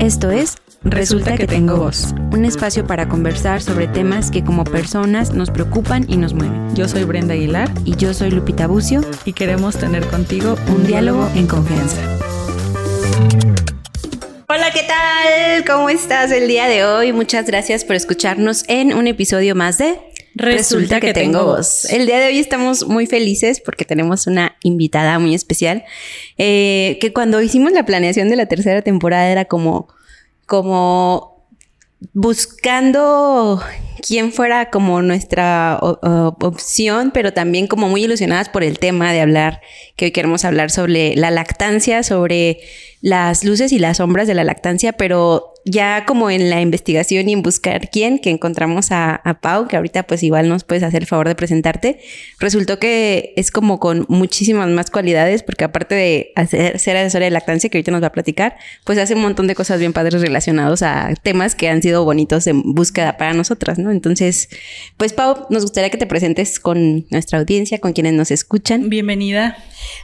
Esto es Resulta que tengo voz, un espacio para conversar sobre temas que como personas nos preocupan y nos mueven. Yo soy Brenda Aguilar Y yo soy Lupita Bucio, y queremos tener contigo un diálogo en confianza. Hola, ¿qué tal? ¿Cómo estás el día de hoy? Muchas gracias por escucharnos en un episodio más de Resulta que tengo voz. El día de hoy estamos muy felices porque tenemos una invitada muy especial eh, que cuando hicimos la planeación de la tercera temporada era como, como buscando quién fuera como nuestra opción, pero también como muy ilusionadas por el tema de hablar, que hoy queremos hablar sobre la lactancia, sobre las luces y las sombras de la lactancia, pero ya como en la investigación y en buscar quién, que encontramos a, a Pau, que ahorita pues igual nos puedes hacer el favor de presentarte, resultó que es como con muchísimas más cualidades, porque aparte de hacer, ser asesora de lactancia, que ahorita nos va a platicar, pues hace un montón de cosas bien padres relacionados a temas que han sido bonitos en búsqueda para nosotras, ¿no? Entonces, pues Pau, nos gustaría que te presentes con nuestra audiencia, con quienes nos escuchan. Bienvenida.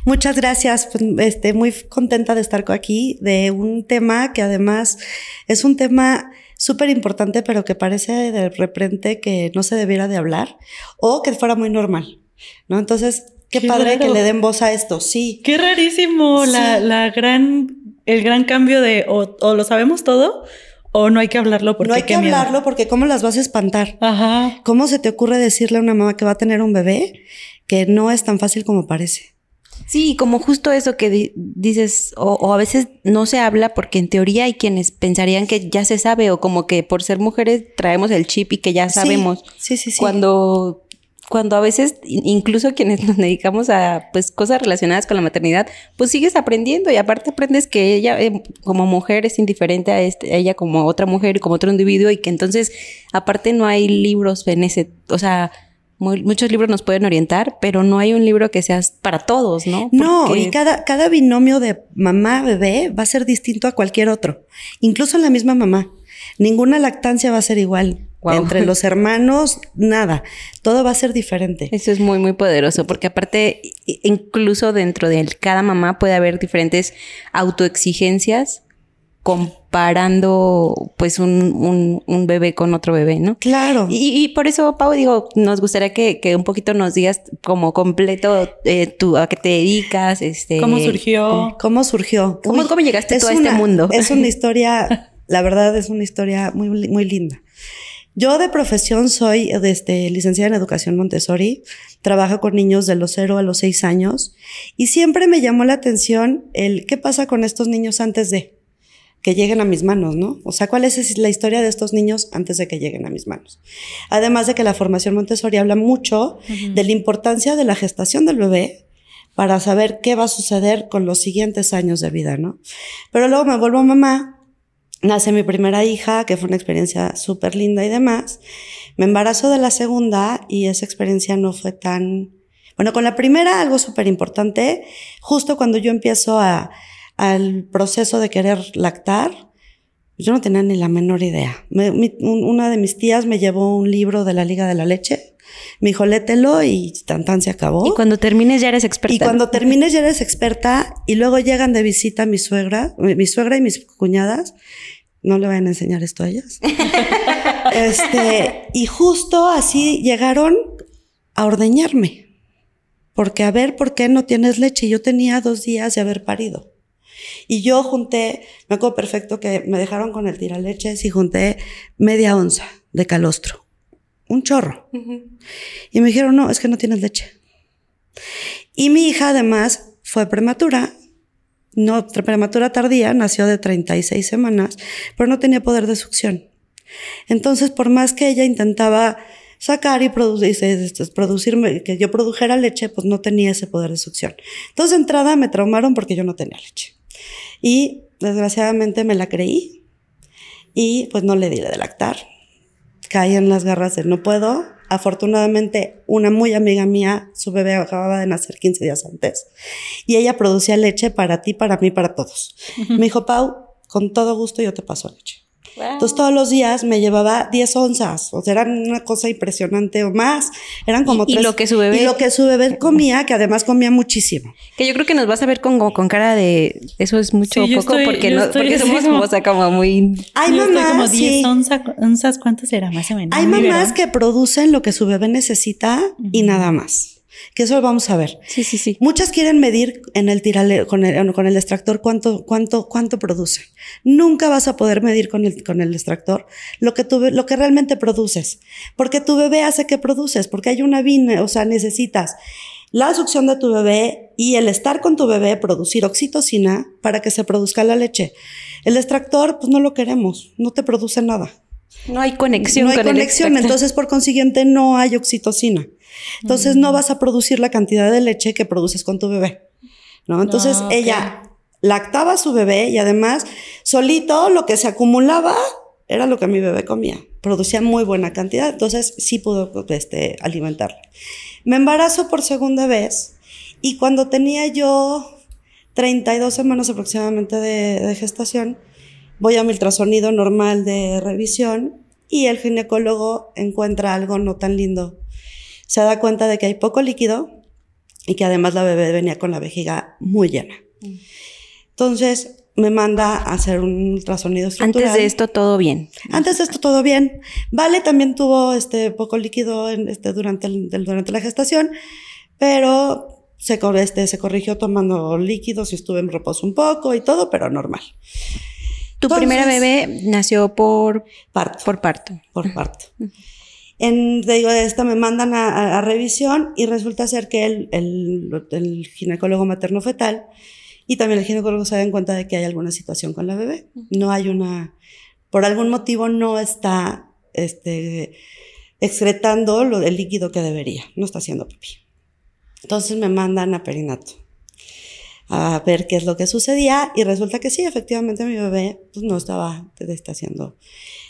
Muchas gracias. Pues, Este, muy contenta de estar aquí de un tema que además es un tema súper importante, pero que parece de repente que no se debiera de hablar o que fuera muy normal, ¿no? Entonces, qué, Qué padre raro. que le den voz a esto. Sí. Qué rarísimo la, Sí. la gran, el gran cambio de o, o lo sabemos todo o no hay que hablarlo porque no hay que miedo. hablarlo porque cómo las vas a espantar. Ajá. ¿Cómo se te ocurre decirle a una mamá que va a tener un bebé que no es tan fácil como parece? Sí, como justo eso que di- dices, o, o a veces no se habla porque en teoría hay quienes pensarían que ya se sabe, o como que por ser mujeres traemos el chip y que ya Sí, sabemos. Sí, sí, sí. Cuando, cuando a veces, in- incluso quienes nos dedicamos a pues cosas relacionadas con la maternidad, pues sigues aprendiendo y aparte aprendes que ella eh, como mujer es indiferente a, este, a ella como otra mujer, como otro individuo y que entonces aparte no hay libros en ese, o sea, muy- muchos libros nos pueden orientar, pero no hay un libro que sea para todos, ¿no? No, y cada, cada binomio de mamá-bebé va a ser distinto a cualquier otro, incluso la misma mamá. Ninguna lactancia va a ser igual. Entre los hermanos, nada. Todo va a ser diferente. Eso es muy, muy poderoso, porque aparte, incluso dentro de cada mamá puede haber diferentes autoexigencias comparando pues un, un- un bebé con otro bebé, ¿no? Claro. Y, y por eso, Pau, digo, nos gustaría que, que un poquito nos digas como completo eh, tú, a qué te dedicas, este... ¿Cómo surgió? ¿Cómo surgió? ¿Cómo- cómo llegaste tú a este mundo? Es una historia, la verdad es una historia muy, muy linda. Yo de profesión soy este, licenciada en educación Montessori, trabajo con niños de los 0 a los 6 años y siempre me llamó la atención el qué pasa con estos niños antes de que lleguen a mis manos, ¿no? O sea, ¿cuál es la historia de estos niños antes de que lleguen a mis manos? Además de que la formación Montessori habla mucho de la importancia de la gestación del bebé para saber qué va a suceder con los siguientes años de vida, ¿no? Pero luego me vuelvo mamá, nace mi primera hija, que fue una experiencia súper linda y demás. Me embarazo de la segunda y esa experiencia no fue tan... Bueno, con la primera algo súper importante, justo cuando yo empiezo a, al proceso de querer lactar, yo no tenía ni la menor idea. Una de mis tías me llevó un libro de la Liga de la Leche, me dijo, lételo y tan tan se acabó. Y cuando termines ya eres experta. Y cuando termines ya eres experta y luego llegan de visita mi suegra, mi suegra y mis cuñadas. No le vayan a enseñar esto a ellas. este, y justo así llegaron a ordeñarme. Porque a ver, ¿por qué no tienes leche? Yo tenía dos días de haber parido. Y yo junté, me acuerdo perfecto que me dejaron con el tiraleches y junté media onza de calostro. Un chorro. Y me dijeron, no, es que no tienes leche. Y mi hija además fue prematura, no prematura tardía, nació de 36 semanas, pero no tenía poder de succión. Entonces, por más que ella intentaba sacar y producir, producirme, que yo produjera leche, pues no tenía ese poder de succión. Entonces, de entrada me traumaron porque yo no tenía leche. Y desgraciadamente me la creí y pues no le di de lactar. Caí en las garras de no puedo. Afortunadamente, una muy amiga mía, su bebé acababa de nacer 15 días antes y ella producía leche para ti, para mí, para todos. Me dijo, Pau, con todo gusto yo te paso leche. Entonces todos los días me llevaba 10 onzas, o sea, eran una cosa impresionante o más, eran como y, tres. Y lo que su bebé. Y lo que su bebé comía, que además comía muchísimo. Que yo creo que nos vas a ver con, con cara de eso es mucho o Sí, yo poco, estoy- porque, no, estoy porque somos como- o sea, como muy. Hay mamás, como 10 sí. onza- onzas, ¿cuántas era más o menos? Hay mamás que producen lo que su bebé necesita y nada más. Que eso lo vamos a ver. Sí, sí, sí. Muchas quieren medir en el tirale, con el, con el extractor cuánto, cuánto, cuánto producen. Nunca vas a poder medir con el, con el extractor lo que, tu, lo que realmente produces. Porque tu bebé hace que produces, porque hay una vina, o sea, necesitas la succión de tu bebé y el estar con tu bebé, producir oxitocina para que se produzca la leche. El extractor, pues no lo queremos, no te produce nada. No hay conexión No hay con conexión, entonces por consiguiente no hay oxitocina. Entonces no vas a producir la cantidad de leche que produces con tu bebé. ¿no? Entonces ella lactaba a su bebé y además solito lo que se acumulaba era lo que mi bebé comía. Producía muy buena cantidad, entonces sí pudo este, alimentarla. Me embarazo por segunda vez y cuando tenía yo 32 semanas aproximadamente de, de gestación, voy a mi ultrasonido normal de revisión y el ginecólogo encuentra algo no tan lindo. Se da cuenta de que hay poco líquido y que además la bebé venía con la vejiga muy llena. Entonces me manda a hacer un ultrasonido estructural. Antes de esto, todo bien. Antes de esto todo bien. Vale también tuvo este poco líquido en, este, durante, el- durante la gestación, pero se, este, se corrigió tomando líquidos y estuve en reposo un poco y todo, pero normal. Tu Entonces- primera bebé nació por, Parto. por parto. por parto. En, te digo, esta me mandan a, a- a revisión y resulta ser que el, el- el ginecólogo materno fetal y también el ginecólogo se dan cuenta de que hay alguna situación con la bebé. No hay una, por algún motivo no está este, excretando lo, el líquido que debería, no está haciendo pipí. Entonces me mandan a perinato a ver qué es lo que sucedía y resulta que sí, efectivamente mi bebé pues, no estaba este, haciendo,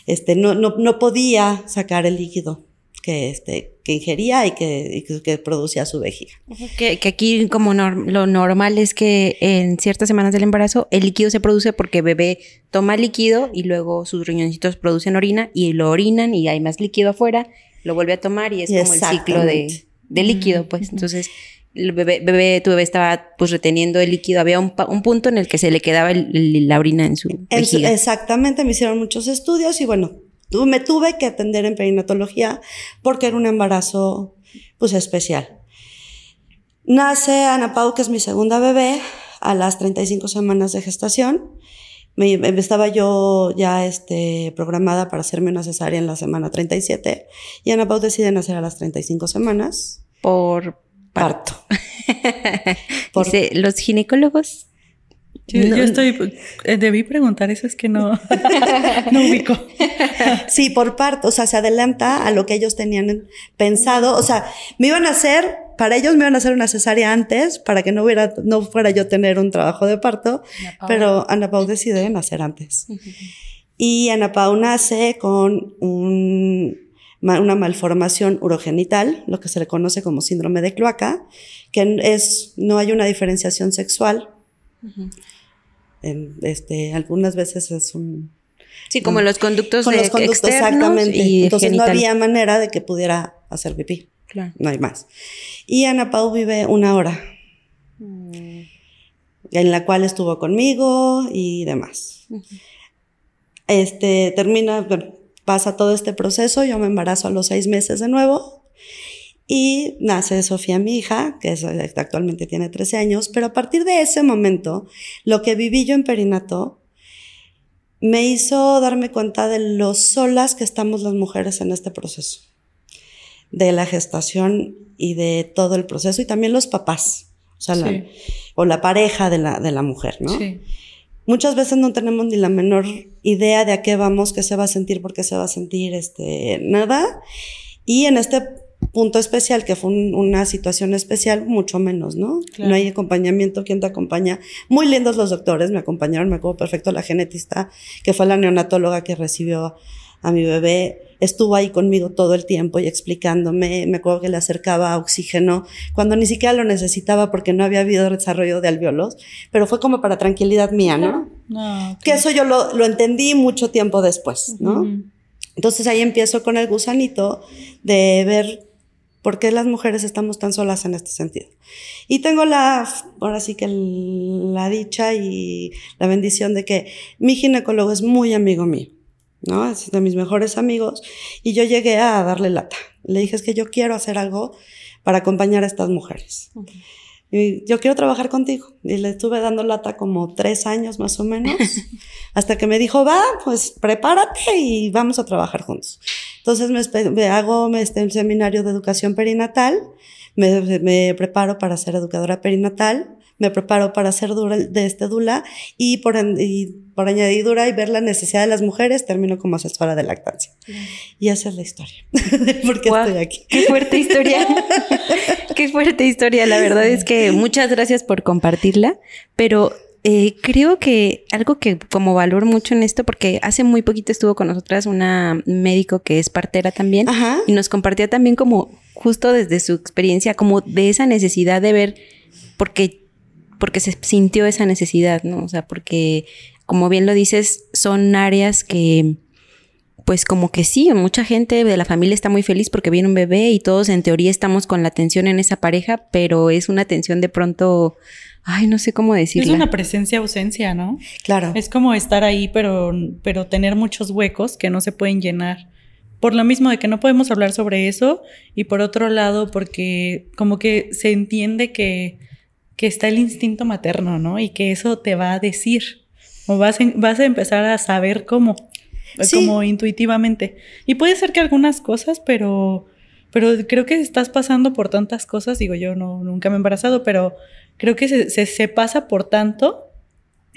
este, no, no, no podía sacar el líquido que, este, que ingería y que, y que- producía su vejiga. Que, que aquí como lo normal es que en ciertas semanas del embarazo el líquido se produce porque bebé toma líquido y luego sus riñoncitos producen orina y lo orinan y hay más líquido afuera, lo vuelve a tomar y es como el ciclo de, de líquido, pues. Entonces, el bebé, bebé, tu bebé estaba pues reteniendo el líquido, había un, punto en el que se le quedaba el- el- la orina en su En su- vejiga. exactamente, me hicieron muchos estudios y bueno, tu- me tuve que atender en perinatología porque era un embarazo pues especial. Nace Ana Pau, que es mi segunda bebé, a las 35 semanas de gestación. Me, me- estaba yo ya este, programada para hacerme una cesárea en la semana 37 y Ana Pau decide nacer a las 35 semanas. por Parto. Por- Dice, los ginecólogos Yo, No- yo estoy, eh, debí preguntar eso, es que no, no ubico. Sí, por parto, o sea, se adelanta a lo que ellos tenían pensado, o sea, me iban a hacer, para ellos me iban a hacer una cesárea antes, para que no hubiera, no fuera yo a tener un trabajo de parto, pero Ana Pau decide nacer antes. Y Ana Pau nace con un- una malformación urogenital, lo que se le conoce como síndrome de cloaca, que es, no hay una diferenciación sexual. En, este, algunas veces es un, Sí, como los conductos con de los conductos, externos exactamente. y Entonces genital. no había manera de que pudiera hacer pipí. Claro. No hay más. Y Ana Pau vive una hora, en la cual estuvo conmigo y demás. Este termina, bueno, pasa todo este proceso, yo me embarazo a los seis meses de nuevo y nace Sofía, mi hija, que es- actualmente tiene 13 años, pero a partir de ese momento, lo que viví yo en Perinato me hizo darme cuenta de lo solas que estamos las mujeres en este proceso, de la gestación y de todo el proceso, y también los papás, o sea, la- Sí. o la pareja de la, de la mujer, ¿no? Sí. Muchas veces no tenemos ni la menor idea de a qué vamos, qué se va a sentir, por qué se va a sentir, este, nada. Y en este punto especial, que fue un- una situación especial, mucho menos, ¿no? Claro. No hay acompañamiento, ¿quién te acompaña? Muy lindos los doctores, me acompañaron, me acuerdo perfecto, la genetista, que fue la neonatóloga que recibió a mi bebé, estuvo ahí conmigo todo el tiempo y explicándome, me acuerdo que le acercaba oxígeno cuando ni siquiera lo necesitaba porque no había habido desarrollo de alvéolos, pero fue como para tranquilidad mía, ¿no? Que eso yo lo, lo entendí mucho tiempo después, ¿no? Entonces ahí empiezo con el gusanito de ver por qué las mujeres estamos tan solas en este sentido. Y tengo la, ahora sí que el- la dicha y la bendición de que mi ginecólogo es muy amigo mío, ¿no? Es de mis mejores amigos. Y yo llegué a darle lata. Le dije, es que yo quiero hacer algo para acompañar a estas mujeres. Y yo quiero trabajar contigo. Y le estuve dando lata como tres años más o menos, hasta que me dijo, va, pues prepárate y vamos a trabajar juntos. Entonces me, me hago este, un seminario de educación perinatal, me, me preparo para ser educadora perinatal, me preparo para ser dura, de este dula y por, y por añadidura y ver la necesidad de las mujeres, termino como asesora de lactancia. Y esa es la historia de por qué estoy aquí. Qué fuerte historia. qué fuerte historia. La verdad es que muchas gracias por compartirla, pero eh, creo que algo que como valoro mucho en esto, porque hace muy poquito estuvo con nosotras una médico que es partera también Ajá. y nos compartía también como justo desde su experiencia, como de esa necesidad de ver, porque, porque se sintió esa necesidad, ¿no? O sea, porque como bien lo dices, son áreas que pues como que sí, mucha gente de la familia está muy feliz porque viene un bebé y todos en teoría estamos con la atención en esa pareja, pero es una atención de pronto, ay, no sé cómo Es decirlo. una presencia-ausencia, ¿no? Claro. Es como estar ahí, pero, pero tener muchos huecos que no se pueden llenar. Por lo mismo de que no podemos hablar sobre eso y por otro lado porque como que se entiende que, que está el instinto materno, ¿no? Y que eso te va a decir o vas, a- vas a empezar a saber cómo, Sí. como intuitivamente. Y puede ser que algunas cosas, pero, pero creo que estás pasando por tantas cosas, digo yo no, nunca me he embarazado, pero creo que se, se, se pasa por tanto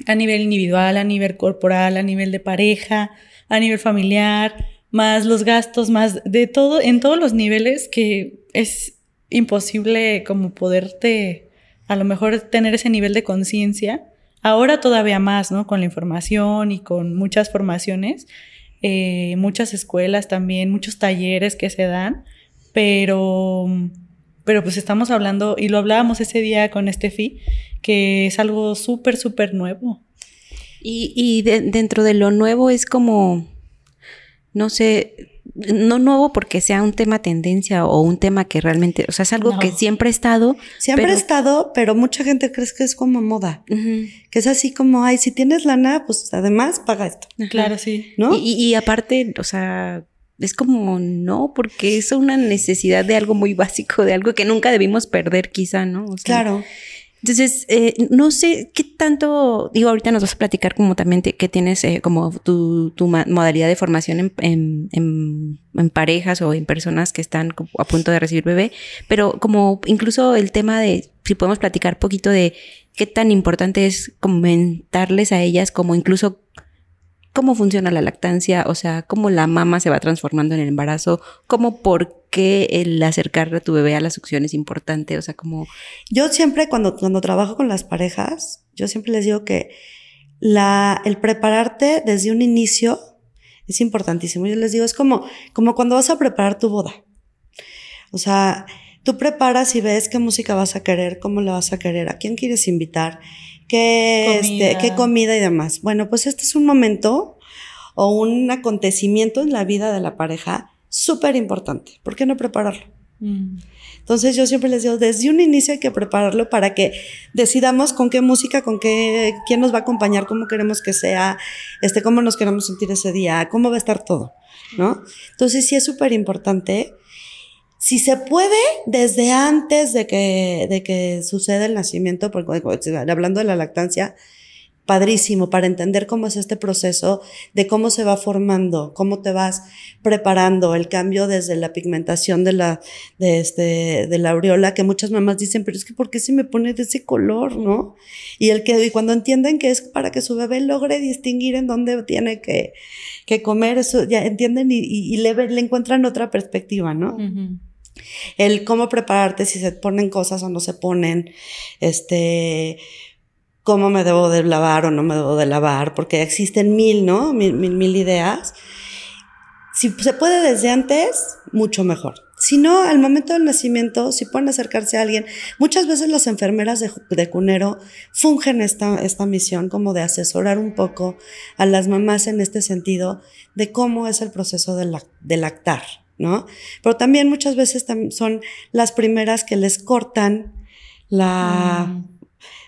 a nivel individual, a nivel corporal, a nivel de pareja, a nivel familiar, más los gastos, más de todo, en todos los niveles que es imposible como poderte a lo mejor tener ese nivel de conciencia. Ahora todavía más, ¿no? Con la información y con muchas formaciones, eh, muchas escuelas también, muchos talleres que se dan, pero, pero pues estamos hablando, y lo hablábamos ese día con Estefi, que es algo súper, súper nuevo. Y, y de- dentro de lo nuevo es como, no sé, no nuevo porque sea un tema tendencia o un tema que realmente, o sea, es algo No. que siempre ha estado. Siempre pero- ha estado, pero mucha gente cree que es como moda. Que es así como, ay, si tienes lana, pues además paga esto. Claro, sí. ¿no? Y, y aparte, o sea, es como no, porque es una necesidad de algo muy básico, de algo que nunca debimos perder, quizá, ¿no? O sea, claro. Entonces, eh, no sé qué tanto, digo, ahorita nos vas a platicar como también te- que tienes eh, como tu, tu modalidad de formación en, en- en- en parejas o en personas que están a punto de recibir bebé, pero como incluso el tema de, si podemos platicar poquito de qué tan importante es comentarles a ellas como incluso cómo funciona la lactancia, o sea, cómo la mama se va transformando en el embarazo, cómo por qué el acercar a tu bebé a la succión es importante, o sea, como... Yo siempre cuando, cuando trabajo con las parejas, yo siempre les digo que la, el prepararte desde un inicio es importantísimo. Yo les digo, es como, como cuando vas a preparar tu boda. O sea, tú preparas y ves qué música vas a querer, cómo la vas a querer, a quién quieres invitar, qué, Comida. Este, qué comida y demás. Bueno, pues este es un momento o un acontecimiento en la vida de la pareja súper importante. ¿Por qué no prepararlo? Mm. Entonces yo siempre les digo, desde un inicio hay que prepararlo para que decidamos con qué música, con qué, quién nos va a acompañar, cómo queremos que sea, este, cómo nos queremos sentir ese día, cómo va a estar todo, ¿no? Entonces sí es súper importante. Si se puede, desde antes de que, de que suceda el nacimiento, porque hablando de la lactancia, padrísimo para entender cómo es este proceso, de cómo se va formando, cómo te vas preparando, el cambio desde la pigmentación de la, de este, de la aureola, que muchas mamás dicen, pero es que ¿por qué se me pone de ese color, no? Y el que, y cuando entienden que es para que su bebé logre distinguir en dónde tiene que, que comer, eso ya entienden y, y, le, le encuentran otra perspectiva, ¿no? Ujú. El cómo prepararte, si se ponen cosas o no se ponen, este, cómo me debo de lavar o no me debo de lavar, porque existen mil, ¿no? Mil, mil, ideas. Si se puede desde antes, mucho mejor. Si no, al momento del nacimiento, si pueden acercarse a alguien, muchas veces las enfermeras de, cunero fungen esta, esta misión como de asesorar un poco a las mamás en este sentido de cómo es el proceso de, de lactar, ¿no? Pero también muchas veces son las primeras que les cortan la... Mm.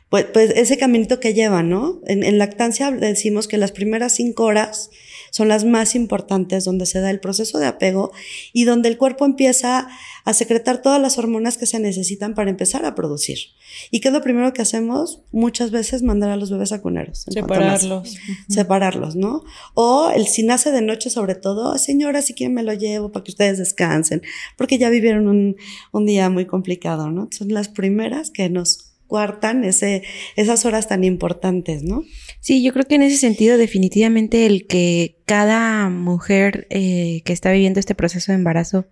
Pues, pues, ese caminito que llevan, ¿no? En, en lactancia decimos que las primeras cinco horas son las más importantes, donde se da el proceso de apego y donde el cuerpo empieza a secretar todas las hormonas que se necesitan para empezar a producir. ¿Y qué es lo primero que hacemos? Muchas veces mandar a los bebés a cuneros. Separarlos. Separarlos, ¿no? O el si nace de noche sobre todo, señora, si quieren me lo llevo para que ustedes descansen, porque ya vivieron un, un día muy complicado, ¿no? Son las primeras que nos cuartan ese, esas horas tan importantes, ¿no? Sí, yo creo que en ese sentido definitivamente el que cada mujer eh, que está viviendo este proceso de embarazo,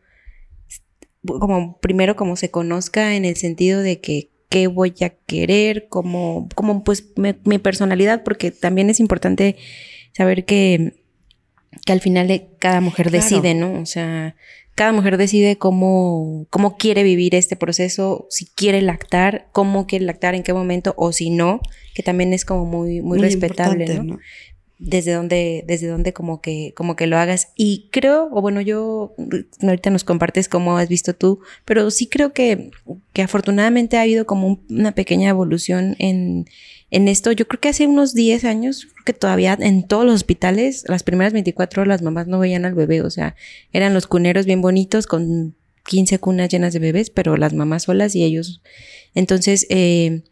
como primero como se conozca en el sentido de que qué voy a querer, como, como pues mi personalidad, porque también es importante saber que, que al final cada mujer decide, ¿no? O sea, cada mujer decide cómo, cómo quiere vivir este proceso, si quiere lactar, cómo quiere lactar, en qué momento, o si no, que también es como muy, muy, respetable, ¿no? Desde donde, desde donde como que, como que lo hagas. Y creo, o bueno, yo, ahorita nos compartes cómo has visto tú, pero sí creo que, que afortunadamente ha habido como una pequeña evolución en, en esto. Yo creo que hace unos 10 años, creo que todavía en todos los hospitales, las primeras 24 horas las mamás no veían al bebé, o sea, eran los cuneros bien bonitos con 15 cunas llenas de bebés, pero las mamás solas y ellos. Entonces, eh,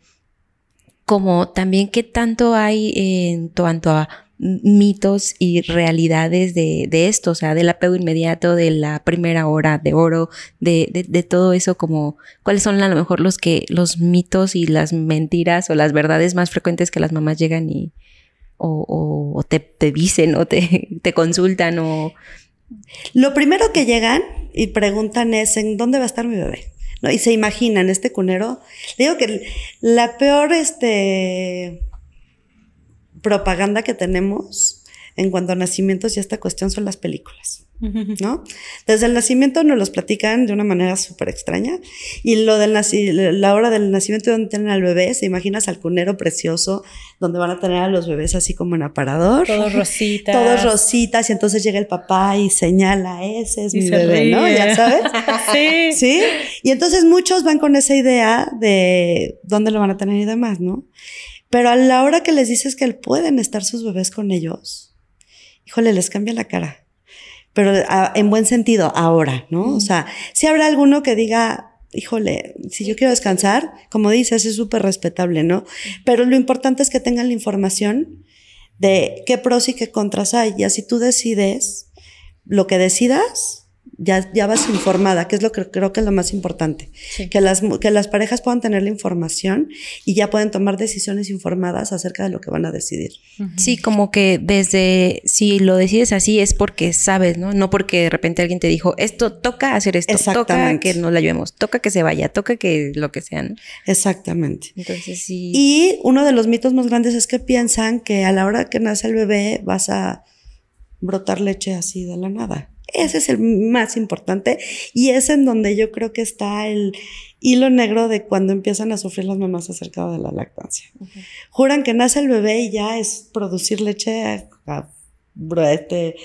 como también qué tanto hay en cuanto a mitos y realidades de, esto, o sea, del apego inmediato, de la primera hora de oro, de, todo eso, como cuáles son a lo mejor los que, los mitos y las mentiras o las verdades más frecuentes que las mamás llegan y o, te, te, dicen o te, te consultan o lo primero que llegan y preguntan es ¿en dónde va a estar mi bebé? Y se imaginan este cunero. Digo que la peor este propaganda que tenemos en cuanto a nacimientos y esta cuestión son las películas. ¿No? Desde el nacimiento nos los platican de una manera súper extraña. Y lo del la hora del nacimiento donde tienen al bebé, se imaginas al cunero precioso, donde van a tener a los bebés así como en aparador. Todos rositas. Todos rositas. Y entonces llega el papá y señala, ese es mi bebé, ¿no? Ya sabes. sí. Sí. Y entonces muchos van con esa idea de dónde lo van a tener y demás, ¿no? Pero a la hora que les dices que pueden estar sus bebés con ellos, híjole, les cambia la cara. Pero en buen sentido, ahora, ¿no? O sea, si habrá alguno que diga, híjole, si yo quiero descansar, como dices, es súper respetable, ¿no? Pero lo importante es que tengan la información de qué pros y qué contras hay. Y así tú decides lo que decidas, ya, ya vas informada, que es lo que creo que es lo más importante. Que, las, que las parejas puedan tener la información y ya pueden tomar decisiones informadas acerca de lo que van a decidir. Sí, como que desde, si lo decides así es porque sabes, ¿no? No porque de repente alguien te dijo, esto toca hacer esto, toca que nos la llevemos, toca que se vaya, toca que lo que sea, Exactamente. Entonces sí. Y uno de los mitos más grandes es que piensan que a la hora que nace el bebé vas a brotar leche así de la nada. Ese es el más importante y es en donde yo creo que está el hilo negro de cuando empiezan a sufrir las mamás acerca de la lactancia. Juran que nace el bebé y ya es producir leche a, este,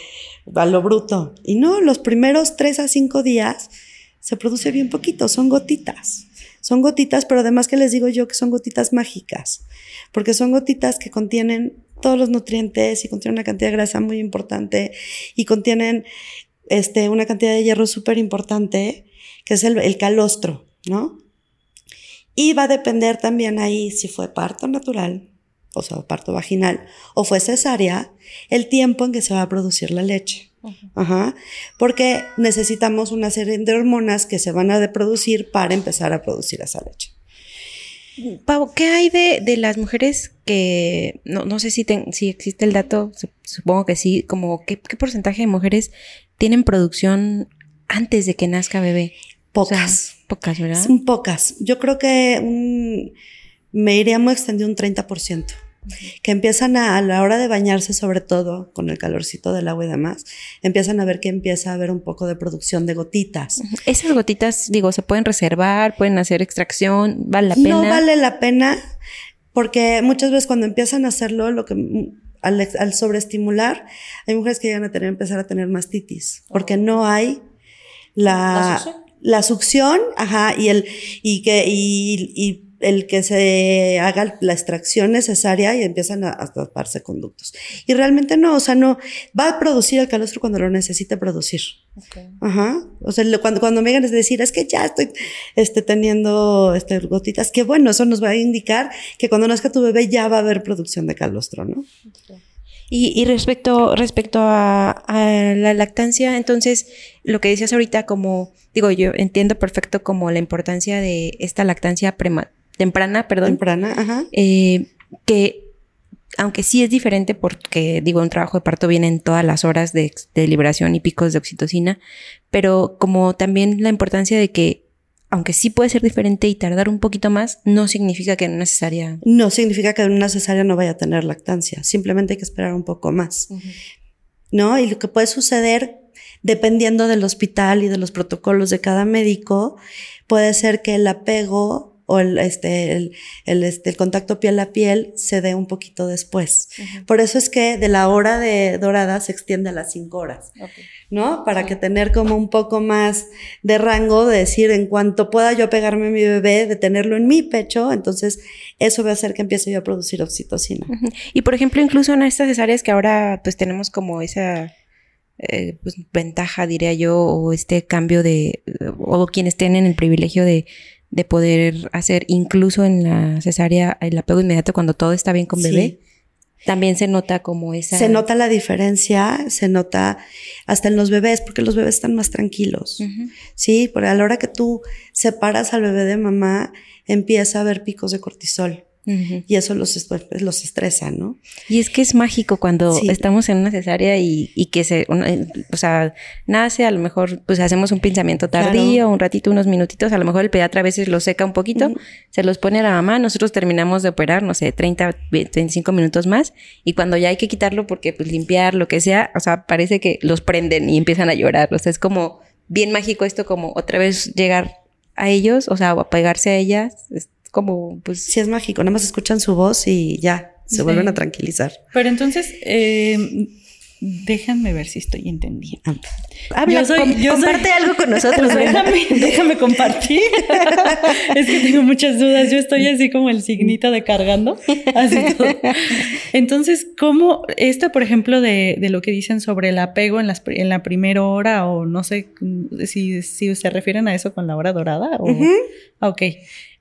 a lo bruto. Y no, los primeros tres a cinco días se produce bien poquito, son gotitas. Son gotitas, pero además que les digo yo que son gotitas mágicas, porque son gotitas que contienen todos los nutrientes y contienen una cantidad de grasa muy importante y contienen este, una cantidad de hierro súper importante, que es el, calostro, ¿no? Y va a depender también ahí si fue parto natural, o sea, parto vaginal, o fue cesárea, el tiempo en que se va a producir la leche. Ajá. Porque necesitamos una serie de hormonas que se van a producir para empezar a producir esa leche. Pau, ¿qué hay de, de las mujeres que, no, no sé si, si existe el dato, supongo que sí, como qué, qué porcentaje de mujeres tienen producción antes de que nazca bebé? Pocas. pocas, ¿verdad? Son pocas. Yo creo que me iría muy extendido un 30%. que empiezan a, a la hora de bañarse, sobre todo con el calorcito del agua y demás, empiezan a ver que empieza a haber un poco de producción de gotitas. Esas gotitas, digo, se pueden reservar, pueden hacer extracción, vale la pena. No vale la pena porque muchas veces cuando empiezan a hacerlo, lo que al, al sobreestimular, hay mujeres que llegan a tener, empezar a tener mastitis, porque no hay la, ¿La succión? la succión, ajá, y el, y que, y, y el que se haga la extracción necesaria y empiezan a, a taparse conductos. Y realmente no, o sea, no, va a producir el calostro cuando lo necesite producir. Ajá. O sea, lo- cuando, cuando me llegan a decir, es que ya estoy este, teniendo este, gotitas, que bueno, eso nos va a indicar que cuando nazca tu bebé ya va a haber producción de calostro, ¿no? Y, y respecto, respecto a, a la lactancia, entonces, lo que decías ahorita, como, digo, yo entiendo perfecto como la importancia de esta lactancia prema- temprana, perdón, Temprana, ajá. eh, que aunque sí es diferente porque, digo, un trabajo de parto viene en todas las horas de, liberación y picos de oxitocina, pero como también la importancia de que, aunque sí puede ser diferente y tardar un poquito más, no significa que no es necesaria. No significa que en una cesárea no vaya a tener lactancia, simplemente hay que esperar un poco más, ¿no? Y lo que puede suceder, dependiendo del hospital y de los protocolos de cada médico, puede ser que el apego o el, este, el, el, este, el contacto piel a piel se dé un poquito después. Por eso es que de la hora de dorada se extiende a las cinco horas. ¿no? Para que tener como un poco más de rango, de decir, en cuanto pueda yo pegarme a mi bebé, de tenerlo en mi pecho, entonces eso va a hacer que empiece yo a producir oxitocina. Y por ejemplo, incluso en estas cesáreas que ahora pues tenemos como esa eh, pues, ventaja, diría yo, o este cambio de, o quienes tienen el privilegio de, de poder hacer incluso en la cesárea el apego inmediato cuando todo está bien con Sí. bebé, también se nota como esa... Se nota la diferencia, se nota hasta en los bebés, porque los bebés están más tranquilos. Sí, porque a la hora que tú separas al bebé de mamá, empieza a haber picos de cortisol. Y eso los, los estresa, ¿no? Y es que es mágico cuando Sí. estamos en una cesárea y, y que se, una- eh, o sea, nace, a lo mejor pues hacemos un pensamiento tardío, Claro. un ratito, unos minutitos, a lo mejor el pediatra a veces lo seca un poquito, se los pone a la mamá, nosotros terminamos de operar, no sé, 30, 25 minutos más y cuando ya hay que quitarlo porque pues limpiar, lo que sea, o sea, parece que los prenden y empiezan a llorar, o sea, es como bien mágico esto como otra vez llegar a ellos, o sea, o apegarse a ellas, es como pues Sí, es mágico, nada más escuchan su voz y ya, se Sí. vuelven a tranquilizar. Pero entonces, eh, déjame ver si estoy entendiendo. habla, Yo soy- com- yo soy- comparte algo con nosotros, déjame, déjame compartir. es que tengo muchas dudas. Yo estoy así como el signito de cargando. Así todo. Entonces, ¿cómo esto, por ejemplo, de, de lo que dicen sobre el apego en, las, en la primera hora o no sé mm, si, si se refieren a eso con la hora dorada? O, Ujú. Ok.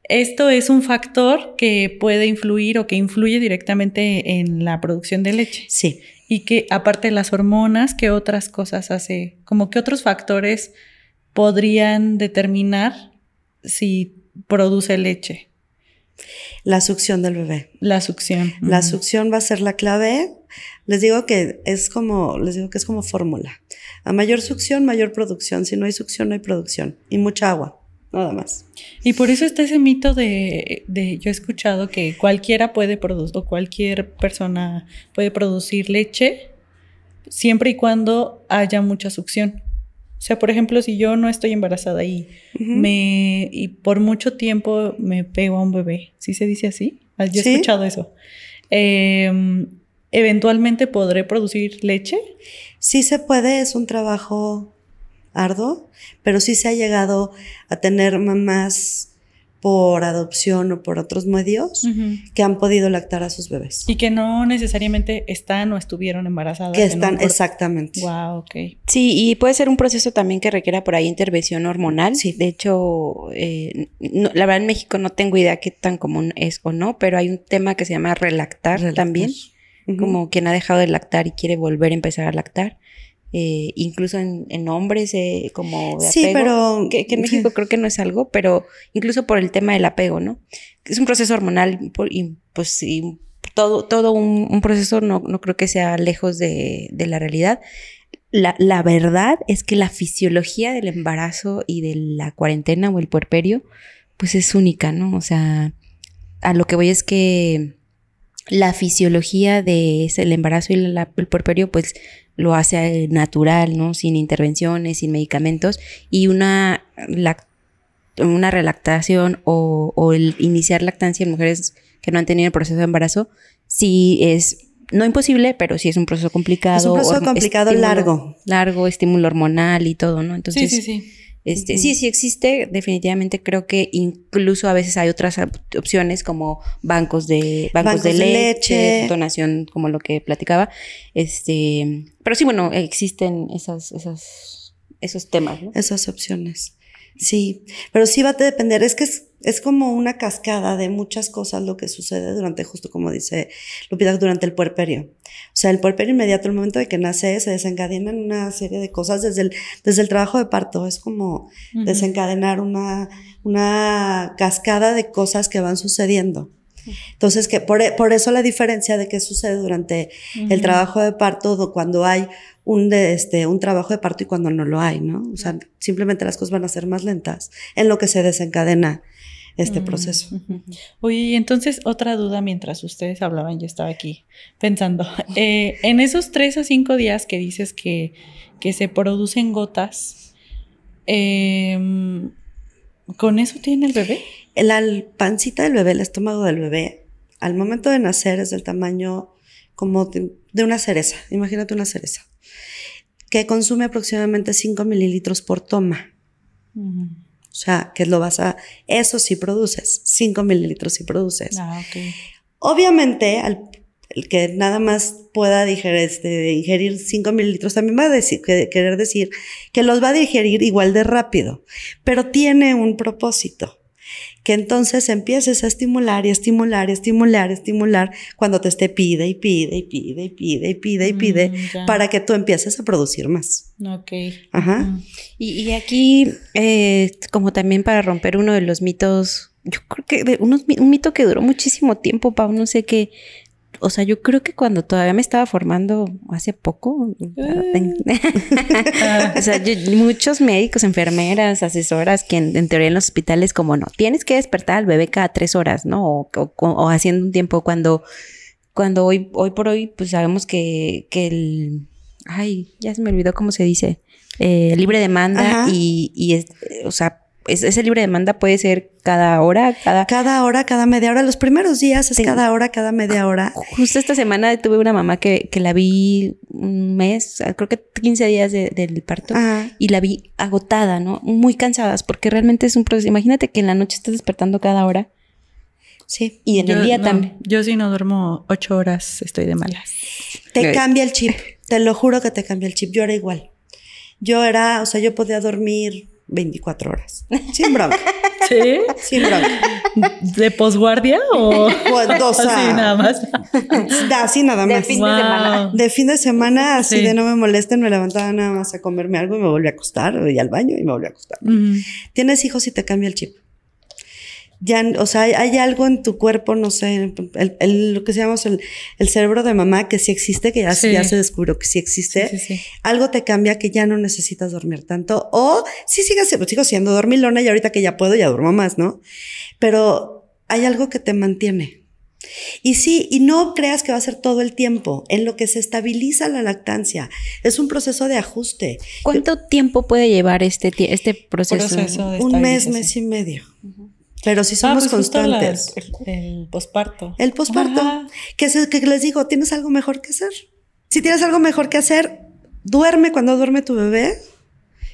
Esto es un factor que puede influir o que influye directamente en la producción de leche. Sí. Y que aparte de las hormonas, ¿qué otras cosas hace? Como que otros factores podrían determinar si produce leche. La succión del bebé. La succión. La succión va a ser la clave. Les digo que es como, les digo que es como fórmula. A mayor succión, mayor producción. Si no hay succión, no hay producción. Y mucha agua. Nada más. Y por eso está ese mito de, de yo he escuchado que cualquiera puede producir, o cualquier persona puede producir leche siempre y cuando haya mucha succión. O sea, por ejemplo, si yo no estoy embarazada y me y por mucho tiempo me pego a un bebé, ¿sí se dice así? Ah, Yo he Sí. escuchado eso. Eh, eventualmente podré producir leche. Sí se puede, es un trabajo arduo, pero sí se ha llegado a tener mamás por adopción o por otros medios que han podido lactar a sus bebés. Y que no necesariamente están o estuvieron embarazadas. Que están, cor- exactamente. Wow, ok. Sí, y puede ser un proceso también que requiera por ahí intervención hormonal. Sí. De hecho, eh, no- la verdad en México no tengo idea qué tan común es o no, pero hay un tema que se llama relactar, Relactar. también, Ujú. como quien ha dejado de lactar y quiere volver a empezar a lactar. Eh, incluso en, en hombres, eh, como de Sí, apego, pero- que, que en México creo que no es algo, pero incluso por el tema del apego, ¿no? Es un proceso hormonal y pues sí, todo, todo un, un proceso no, no creo que sea lejos de, de la realidad. La, la verdad es que la fisiología del embarazo y de la cuarentena o el puerperio, pues es única, ¿no? O sea, a lo que voy es que la fisiología de ese- el embarazo y la- el puerperio, pues lo hace natural, ¿no? Sin intervenciones, sin medicamentos y una, lac- una relactación o, o el iniciar lactancia en mujeres que no han tenido el proceso de embarazo, sí es no imposible, pero sí es un proceso complicado. Es un proceso complicado, estímulo- largo. Largo, estímulo hormonal y todo, ¿no? Sí, Entonces, sí, sí. Este, sí, sí existe, definitivamente creo que incluso a veces hay otras op- opciones como bancos de bancos, Bancos de, de leche, leche. donación como lo que platicaba. Este, pero sí, bueno, existen esas, esas, esos temas, ¿no? esas opciones. Sí, pero sí va a depender, es que es, es como una cascada de muchas cosas lo que sucede durante, justo como dice Lupita, durante el puerperio. O sea, el puerperio inmediato, el momento de que nace, se desencadenan una serie de cosas desde el, desde el trabajo de parto. Es como desencadenar una, una cascada de cosas que van sucediendo. Entonces, que por, por eso la diferencia de qué sucede durante el trabajo de parto, do- cuando hay un, de, este, un trabajo de parto y cuando no lo hay, ¿no? O sea, simplemente las cosas van a ser más lentas en lo que se desencadena este Mm. proceso. Ujú. Oye, y entonces otra duda mientras ustedes hablaban, yo estaba aquí pensando, eh, en esos tres a cinco días que dices que, que se producen gotas, em, ¿con eso tiene el bebé? La pancita del bebé, el estómago del bebé, al momento de nacer es del tamaño como de, de una cereza, imagínate una cereza, que consume aproximadamente 5 mililitros por toma. O sea, que lo vas a, eso sí produces, 5 mililitros sí produces. Ah, ok. Obviamente, al, el que nada más pueda digerir, este, ingerir 5 mililitros también va a decir, que- querer decir que los va a digerir igual de rápido, pero tiene un propósito. Que entonces empieces a estimular y estimular y estimular y estimular cuando te esté pide y pide y pide y pide y pide y pide Mm, para que tú empieces a producir más. Ok. Ajá. Ujú. Y, y aquí, eh, como también para romper uno de los mitos, yo creo que de unos, mi- un mito que duró muchísimo tiempo, Pau, no sé qué. O sea, yo creo que cuando todavía me estaba formando hace poco, Ah. o sea, yo- muchos médicos, enfermeras, asesoras, que en, en teoría en los hospitales, como no, tienes que despertar al bebé cada tres horas, ¿no? O, o- o haciendo un tiempo cuando, cuando hoy, hoy por hoy, pues sabemos que, que el, ay, ya se me olvidó cómo se dice, eh, libre demanda Ajá. y, y es, o sea, es- ese libre demanda puede ser cada hora, cada... Cada hora, cada media hora. Los primeros días es Sí. cada hora, cada media hora. Justo esta semana tuve una mamá que, que la vi un mes, creo que 15 días de- del parto. Ajá. y la vi agotada, ¿no? Muy cansadas, porque realmente es un proceso. Imagínate que en la noche estás despertando cada hora Sí. y en Yo el día no, también. Yo si no duermo ocho horas estoy de malas. Te cambia el chip. Te lo juro que te cambia el chip. Yo era igual. Yo era, o sea, yo podía dormir 24 horas. Sin bronca. ¿Sí? sin bronca. ¿De posguardia o Pues, o sea, así nada más? Así nada De más. fin de semana. De fin de semana, así Sí. de no me molesten, me levantaba nada más a comerme algo y me volví a acostar, y al baño y me volví a acostar. Tienes hijos y te cambia el chip. Ya, o sea, hay, hay algo en tu cuerpo, no sé, el, el- lo que se llama el, el cerebro de mamá que sí existe, que ya, se- Sí. ya se descubrió que sí existe. Sí, sí, sí. Algo te cambia que ya no necesitas dormir tanto. O sí sigas, siendo- sigo siendo dormilona y ahorita que ya puedo, ya duermo más, ¿no? Pero hay algo que te mantiene. Y sí, y no creas que va a ser todo el tiempo. En lo que se estabiliza la lactancia, es un proceso de ajuste. ¿Cuánto tiempo puede llevar este, este proceso? Proceso de Un mes, mes y medio. Pero si Ah, somos pues la- constantes. el, posparto. El posparto. Que, que les digo, tienes algo mejor que hacer. Si tienes algo mejor que hacer, duerme cuando duerme tu bebé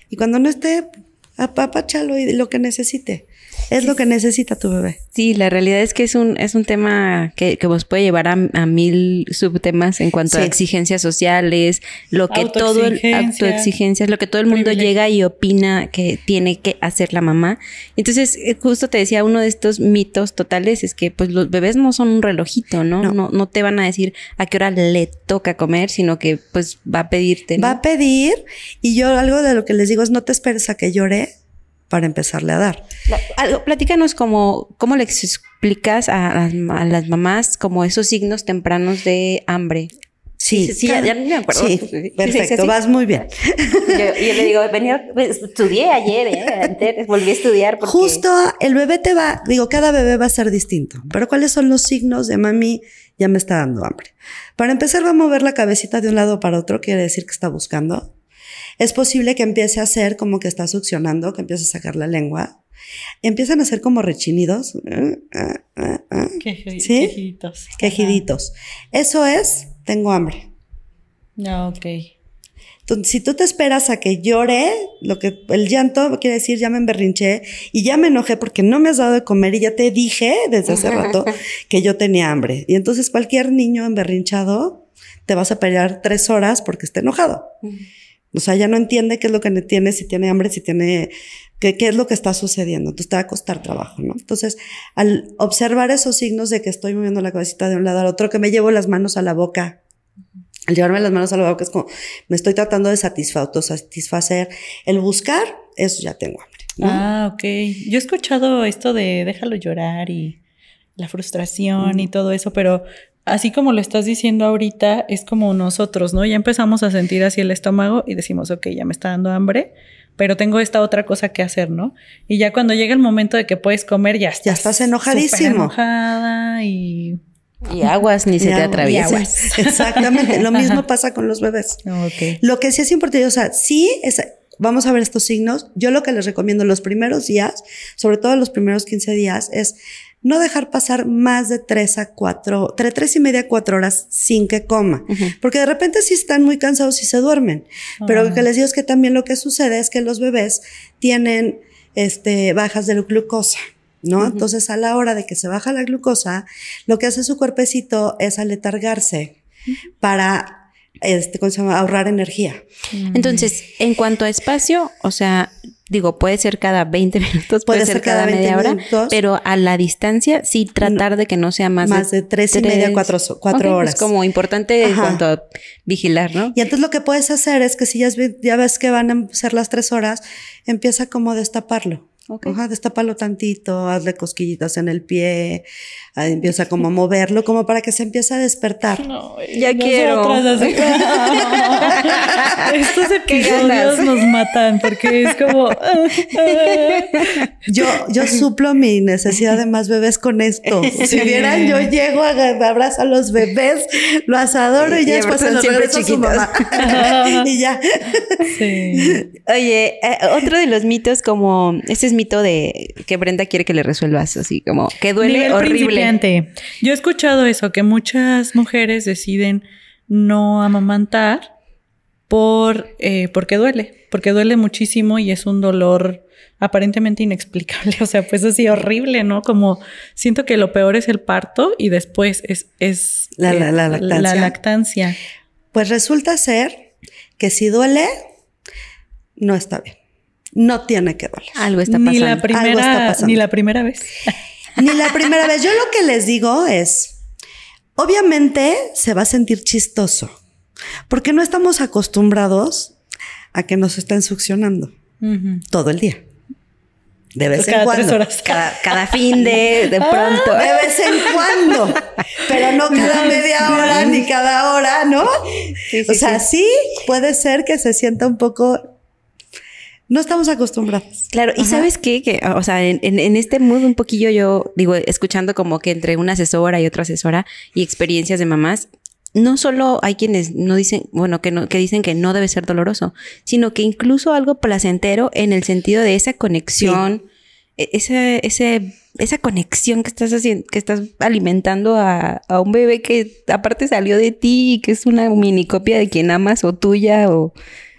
y cuando no esté, apapáchalo y lo que necesite. Es lo que necesita tu bebé. Sí, la realidad es que es un, es un tema que, que nos puede llevar a, a mil subtemas en cuanto a exigencias sociales, lo que todo el Autoexigencias. lo que todo el mundo llega y opina que tiene que hacer la mamá. Entonces, eh, justo te decía, uno de estos mitos totales es que pues los bebés no son un relojito, ¿no? No. No, no, te van a decir a qué hora le toca comer, sino que pues va a pedirte. ¿no? Va a pedir y yo algo de lo que les digo es no te esperes a que llore para empezarle a dar. Algo- platícanos como, cómo le explicas a las, a las mamás como esos signos tempranos de hambre. Sí, Sí, ya- ya me acuerdo. Sí, Sí, sí, sí, perfecto, vas muy bien. Yo, yo le digo, venía, pues, estudié ayer, ¿eh? Antes, volví a estudiar porque... Justo el bebé te va, digo, cada bebé va a ser distinto, pero ¿cuáles son los signos de mami? ya me está dando hambre. Para empezar, va a mover la cabecita de un lado para otro, quiere decir que está buscando. Es posible que empiece a hacer como que está succionando, que empiece a sacar la lengua. Empiezan a ser como rechinidos. Queji- ¿Sí? Quejiditos. Quejiditos. Eso es, tengo hambre. Ah, ok. Entonces, si tú te esperas a que llore, lo que el llanto quiere decir ya me emberrinché y ya me enojé porque no me has dado de comer y ya te dije desde hace rato que yo tenía hambre. Y entonces cualquier niño emberrinchado te vas a pelear tres horas porque está enojado. O sea, ya no entiende qué es lo que tiene, si tiene hambre, si tiene, qué, qué es lo que está sucediendo. Entonces te va a costar trabajo, ¿no? Entonces, al observar esos signos de que estoy moviendo la cabecita de un lado al otro, que me llevo las manos a la boca, al llevarme las manos a la boca es como, me estoy tratando de satisfa- autosatisfacer. El buscar, eso ya tengo hambre. ¿no? Ah, ok. Yo he escuchado esto de déjalo llorar y la frustración y todo eso, pero así como lo estás diciendo ahorita, es como nosotros, ¿no? Ya empezamos a sentir así el estómago y decimos, ok, ya me está dando hambre, pero tengo esta otra cosa que hacer, ¿no? Y ya cuando llega el momento de que puedes comer, ya estás, Ya estás enojadísimo. súper enojada y... Y aguas ni se Y te aguas. Exactamente. Lo mismo pasa con los bebés. Ok. Lo que sí es importante, o sea, sí es, vamos a ver estos signos. Yo lo que les recomiendo los primeros días, sobre todo los primeros 15 días, es no dejar pasar más de 3 a 4, entre 3 y media a 4 horas sin que coma. Porque de repente sí están muy cansados y se duermen. Pero lo que les digo es que también lo que sucede es que los bebés tienen este, bajas de glucosa. ¿No? Entonces, a la hora de que se baja la glucosa, lo que hace su cuerpecito es aletargarse para este, ¿cómo se llama? ahorrar energía. Entonces, en cuanto a espacio, o sea, digo, puede ser cada 20 minutos, puede, ser, cada, 20 media hora, minutos. pero a la distancia sí tratar de que no sea más, Más de tres y media, cuatro cuatro Ok, horas. Es como importante en cuanto a vigilar, ¿no? Y entonces lo que puedes hacer es que si ya, ves- ya ves que van a ser las tres horas, empieza como a destaparlo. Ok. Ajá, destápalo tantito, hazle cosquillitas en el pie, ahí empieza como a moverlo, como para que se empiece a despertar. No, Ya quiero. así- Estos episodios nos matan porque es como... Yo, yo suplo mi necesidad de más bebés con esto. Si vieran, yo llego, aga- abrazo a los bebés, los adoro y ya Y después se los siempre a chiquitos. y ya. Sí. Oye, eh, otro de los mitos como, este es mito de que Brenda quiere que le resuelvas, así como que duele Nivel horrible. principiante. Yo he escuchado eso, que muchas mujeres deciden no amamantar por, eh, porque duele, porque duele muchísimo y es un dolor aparentemente inexplicable, o sea, pues así horrible, ¿no? Como siento que lo peor es el parto y después es, es La- la- la lactancia. la lactancia. Pues resulta ser que si duele, no está bien. No tiene que doler. Algo está Ni pasando. la Algo está primera, pasando. ni la primera vez. Ni la primera vez. Yo lo que les digo es, obviamente se va a sentir chistoso, porque no estamos acostumbrados a que nos estén succionando todo el día. De vez Cada en cuando. tres horas. Cada, cada fin de, de pronto. De vez en cuando, pero no cada media hora ni cada hora, ¿no? Sí, sí, o sea, sí. puede ser que se sienta un poco. No estamos acostumbrados. Claro, y sabes qué, que, o sea, en, en- en este mood un poquillo yo digo, escuchando como que entre una asesora y otra asesora y experiencias de mamás, no solo hay quienes no dicen, bueno, que no, que dicen que no debe ser doloroso, sino que incluso algo placentero en el sentido de esa conexión, e- esa, ese, esa conexión que estás haciendo, que estás alimentando a, a un bebé que aparte salió de ti y que es una mini copia de quien amas o tuya o,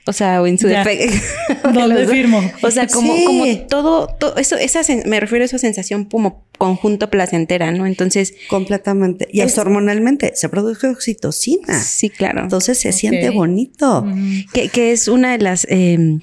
o sea, o en su defecto. ¿Dónde firmo? O sea, como, Sí. como todo, todo eso, esa me refiero a esa sensación como conjunto placentera, ¿no? Entonces, Completamente. Y Es- hormonalmente se produce oxitocina. sí, claro. Entonces se siente bonito. Que, que es una de las eh,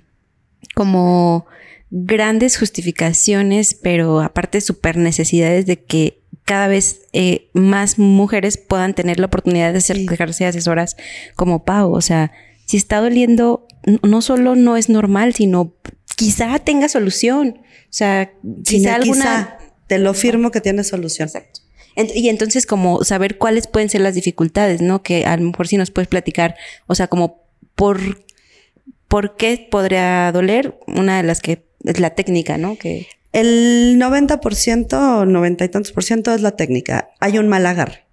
como grandes justificaciones, pero aparte súper necesidades de que cada vez eh, más mujeres puedan tener la oportunidad de Sí. acercarse a asesoras como Pau. O sea, si está doliendo, no solo no es normal, sino quizá tenga solución. O sea, Quizá, quizá alguna... te lo firmo que tiene solución. Exacto. Ent- y entonces como saber cuáles pueden ser las dificultades, ¿no? Que a lo mejor sí nos puedes platicar, o sea, como por, por qué podría doler, una de las que es la técnica, ¿no? Que El 90% o 90 y tantos por ciento es la técnica. Hay un mal agarre.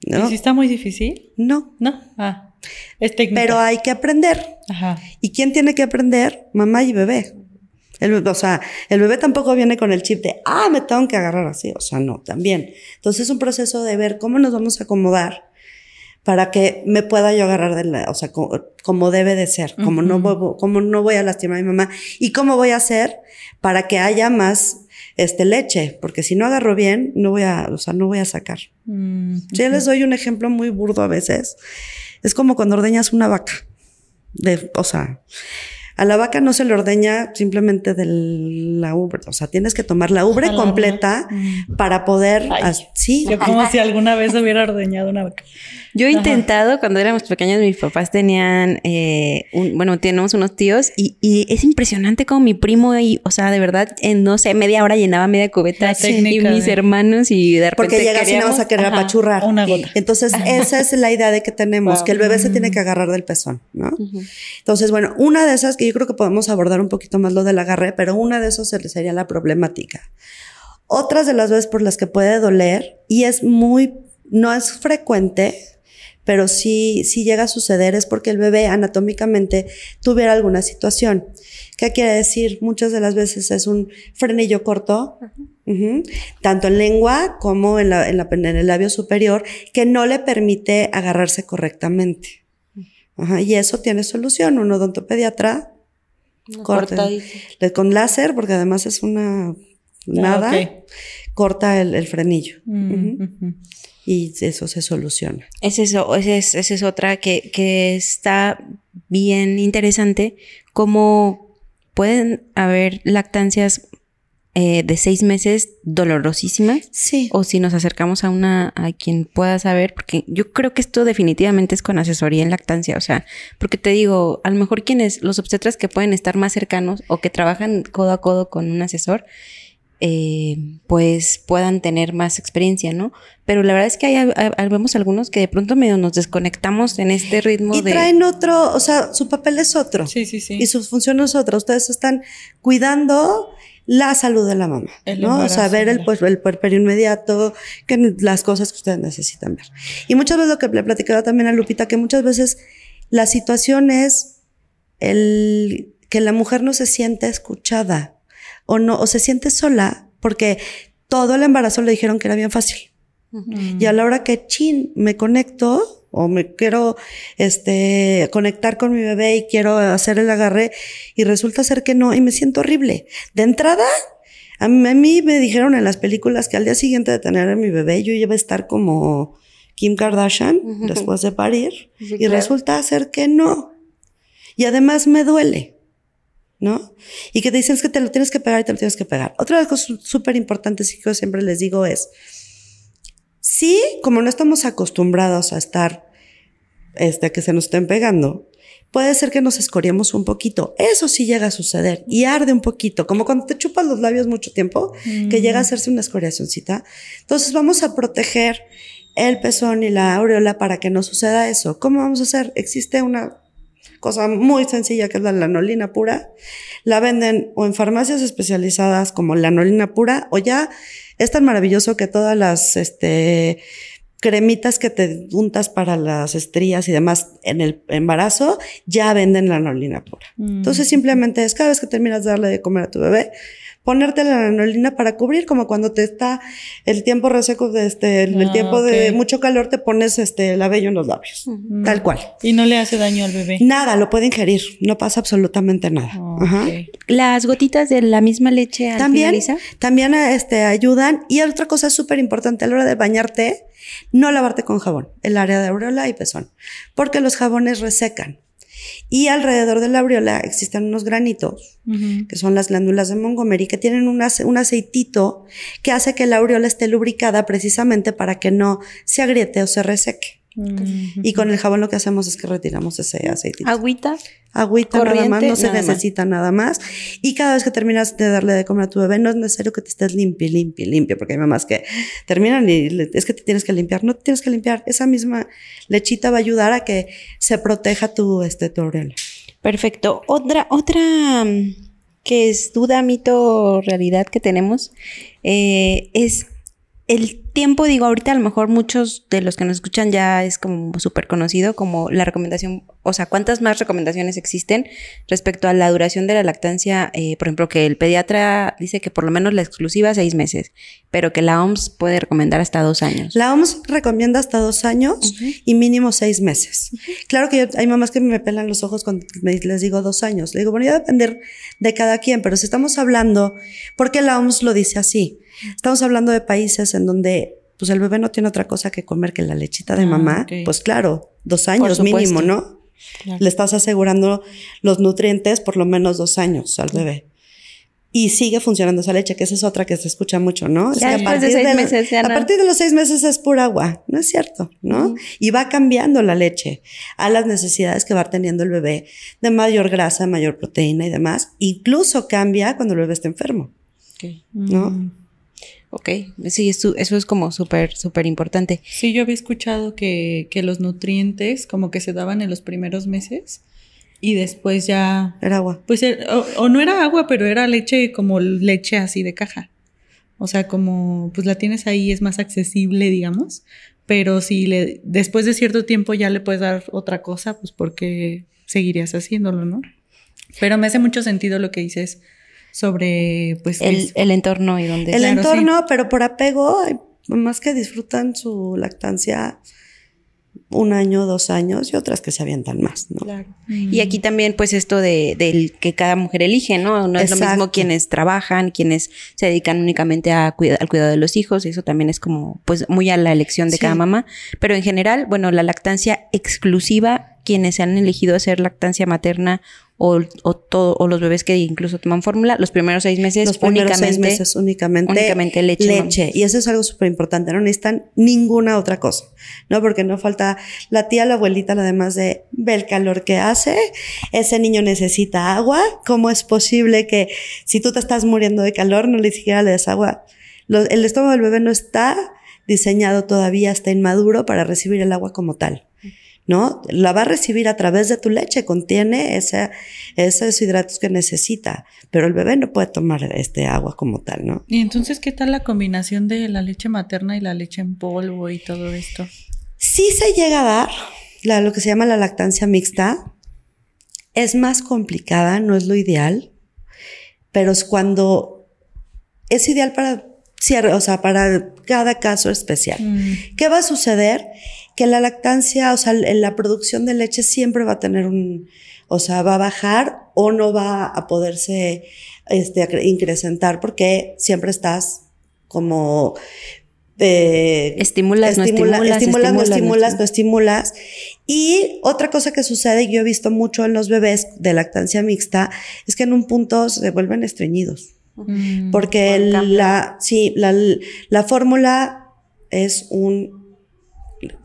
¿Y si está muy difícil? No. No. Ah. Es técnica. Pero hay que aprender. Ajá. ¿Y quién tiene que aprender? Mamá y bebé. El, o sea, el bebé tampoco viene con el chip de, ah, me tengo que agarrar así. O sea, no, también. Entonces es un proceso de ver cómo nos vamos a acomodar para que me pueda yo agarrar de la, o sea, como, debe de ser, como, no voy, como no voy a lastimar a mi mamá y cómo voy a hacer para que haya más este leche, porque si no agarro bien, no voy a, o sea, no voy a sacar. Mm, Yo les doy un ejemplo muy burdo a veces. Es como cuando ordeñas una vaca. De, o sea, a la vaca no se le ordeña simplemente de la ubre, o sea, tienes que tomar la ubre completa Mm. para poder, sí. Yo como si alguna vez hubiera ordeñado una vaca. Yo he intentado, cuando éramos pequeños, mis papás tenían, eh, un, bueno, tenemos unos tíos y, y, es impresionante como mi primo, y, o sea, de verdad, en no sé, media hora llenaba media cubeta y mis de... hermanos y de repente Porque llegas queríamos, y no vas a querer ajá, apachurrar. Una gota. Entonces, esa es la idea de que tenemos, wow. que el bebé se tiene que agarrar del pezón, ¿no? Uh -huh. Entonces, bueno, una de esas que yo creo que podemos abordar un poquito más lo del agarre, pero una de esas sería la problemática. Otras de las veces por las que puede doler, y es muy, no es frecuente, pero sí, sí llega a suceder es porque el bebé anatómicamente tuviera alguna situación. ¿Qué quiere decir? Muchas de las veces es un frenillo corto, uh -huh, tanto en lengua como en, la, en, la, en, el labio superior, que no le permite agarrarse correctamente. Y eso tiene solución. Un odontopediatra corta con láser, porque además es una nada, ah, okay. corta el, el frenillo. Mm, uh -huh. Y eso se soluciona. Es eso, esa es, esa es otra que, que está bien interesante, cómo pueden haber lactancias eh, de seis meses dolorosísimas. Sí. O si nos acercamos a una, a quien pueda saber, porque yo creo que esto definitivamente es con asesoría en lactancia, o sea, porque te digo, a lo mejor quienes, los obstetras que pueden estar más cercanos o que trabajan codo a codo con un asesor, eh, pues puedan tener más experiencia, ¿no? Pero la verdad es que hay, hay, hay, vemos algunos que de pronto medio nos desconectamos en este ritmo y de... traen otro, o sea, su papel es otro. Sí, sí, sí. Y su función es otra. Ustedes están cuidando la salud de la mamá, El ¿no? O sea, ver el, pues, el puerperio inmediato, que las cosas que ustedes necesitan ver. Y muchas veces lo que le platicaba también a Lupita, que muchas veces la situación es el que la mujer no se siente escuchada o no, o se siente sola porque todo el embarazo le dijeron que era bien fácil. Uh -huh. Y a la hora que chin, me conecto o me quiero este conectar con mi bebé y quiero hacer el agarre y resulta ser que no y me siento horrible. De entrada, a mí, a mí me dijeron en las películas que al día siguiente de tener a mi bebé yo iba a estar como Kim Kardashian uh -huh. después de parir sí, y claro. resulta ser que no. Y además me duele. ¿no? Y que te dicen es que te lo tienes que pegar y te lo tienes que pegar. Otra de las cosas súper importantes que yo siempre les digo es, sí, como no estamos acostumbrados a estar, este, que se nos estén pegando, puede ser que nos escoriemos un poquito. Eso sí llega a suceder y arde un poquito, como cuando te chupas los labios mucho tiempo, mm. que llega a hacerse una escoriacióncita. Entonces vamos a proteger el pezón y la aureola para que no suceda eso. ¿Cómo vamos a hacer? Existe una cosa muy sencilla que es la lanolina pura. La venden o en farmacias especializadas como lanolina pura o ya es tan maravilloso que todas las este, cremitas que te untas para las estrías y demás en el embarazo ya venden lanolina pura. Mm. Entonces simplemente es cada vez que terminas de darle de comer a tu bebé, ponerte la lanolina para cubrir, como cuando te está el tiempo reseco, de este, el, ah, tiempo okay. de mucho calor, te pones este, el labello en los labios, tal cual. Y no le hace daño al bebé. Nada, lo puede ingerir, no pasa absolutamente nada. Oh, Ajá. Las gotitas de la misma leche al También, finalizar. también este, ayudan. Y otra cosa súper importante a la hora de bañarte, no lavarte con jabón, el área de aureola y pezón, porque los jabones resecan. Y alrededor de la aureola existen unos granitos, que son las glándulas de Montgomery, que tienen un, ace- un aceitito que hace que la aureola esté lubricada precisamente para que no se agriete o se reseque. Y con el jabón lo que hacemos es que retiramos ese aceitito. Agüita. Agüita nada más, no se nada más. necesita nada más. Y cada vez que terminas de darle de comer a tu bebé, no es necesario que te estés limpio, limpio, limpio, porque hay mamás que terminan y le- es que te tienes que limpiar. No te tienes que limpiar. Esa misma lechita va a ayudar a que se proteja tu, este, tu aureola. Perfecto. Otra, otra mm, que es duda, mito, realidad que tenemos eh, es el tiempo, digo, ahorita a lo mejor muchos de los que nos escuchan ya es como súper conocido como la recomendación, o sea, ¿cuántas más recomendaciones existen respecto a la duración de la lactancia? Eh, por ejemplo, que el pediatra dice que por lo menos la exclusiva seis meses, pero que la OMS puede recomendar hasta dos años. La OMS recomienda hasta dos años y mínimo seis meses. Claro que hay mamás que me pelan los ojos cuando les digo dos años. Le digo, bueno, ya va a depender de cada quien, pero si estamos hablando, ¿por qué la OMS lo dice así? Estamos hablando de países en donde pues el bebé no tiene otra cosa que comer que la lechita de ah, mamá. Pues claro, dos años mínimo, ¿no? Le estás asegurando los nutrientes por lo menos dos años al bebé. Y sigue funcionando esa leche, que esa es otra que se escucha mucho, ¿no? Ya a partir de seis meses, A partir de los seis meses es pura agua, no es cierto, ¿no? Y va cambiando la leche a las necesidades que va teniendo el bebé de mayor grasa, mayor proteína y demás. Incluso cambia cuando el bebé está enfermo, ¿no? Mm. Ok, sí, eso, es como súper, súper importante. Sí, yo había escuchado que, que, los nutrientes como que se daban en los primeros meses y después ya... Era agua. Pues er, o, no era agua, pero era leche como leche así de caja. O sea, como pues la tienes ahí, es más accesible, digamos. Pero si le, después de cierto tiempo ya le puedes dar otra cosa, pues porque seguirías haciéndolo, ¿no? Pero me hace mucho sentido lo que dices sobre pues el, el entorno y donde el entorno pero por apego hay más que disfrutan su lactancia un año, dos años y otras que se avientan más, ¿no? Claro. Y aquí también, pues, esto de, del que cada mujer elige, ¿no? No es lo mismo quienes trabajan, quienes se dedican únicamente a al cuidado de los hijos, y eso también es como, pues, muy a la elección de cada mamá. Pero en general, bueno, la lactancia exclusiva, quienes se han elegido hacer lactancia materna o, o, todo, o los bebés que incluso toman fórmula, los primeros seis meses los únicamente, seis meses únicamente, únicamente leche. leche. Y eso es algo súper importante, no necesitan ninguna otra cosa, ¿no? Porque no falta la tía, la abuelita, además de ve el calor que hace, ese niño necesita agua, ¿cómo es posible que si tú te estás muriendo de calor no le siquiera le des agua? el estómago del bebé no está diseñado todavía, está inmaduro para recibir el agua como tal. ¿No? La va a recibir a través de tu leche, contiene ese, esos hidratos que necesita, pero el bebé no puede tomar este agua como tal, ¿no? Y entonces, ¿qué tal la combinación de la leche materna y la leche en polvo y todo esto? Sí se llega a dar la, lo que se llama la lactancia mixta. Es más complicada, no es lo ideal, pero es cuando es ideal para, o sea, para cada caso especial. Mm. ¿Qué va a suceder? Que la lactancia, o sea, la producción de leche siempre va a tener un, o sea, va a bajar o no va a poderse este, incrementar porque siempre estás como eh, estimulas, no estimulas, estimulas, no estimulas, no estimulas. Y otra cosa que sucede, y yo he visto mucho en los bebés de lactancia mixta, es que en un punto se vuelven estreñidos. Mm, porque la, sí, la, la fórmula es un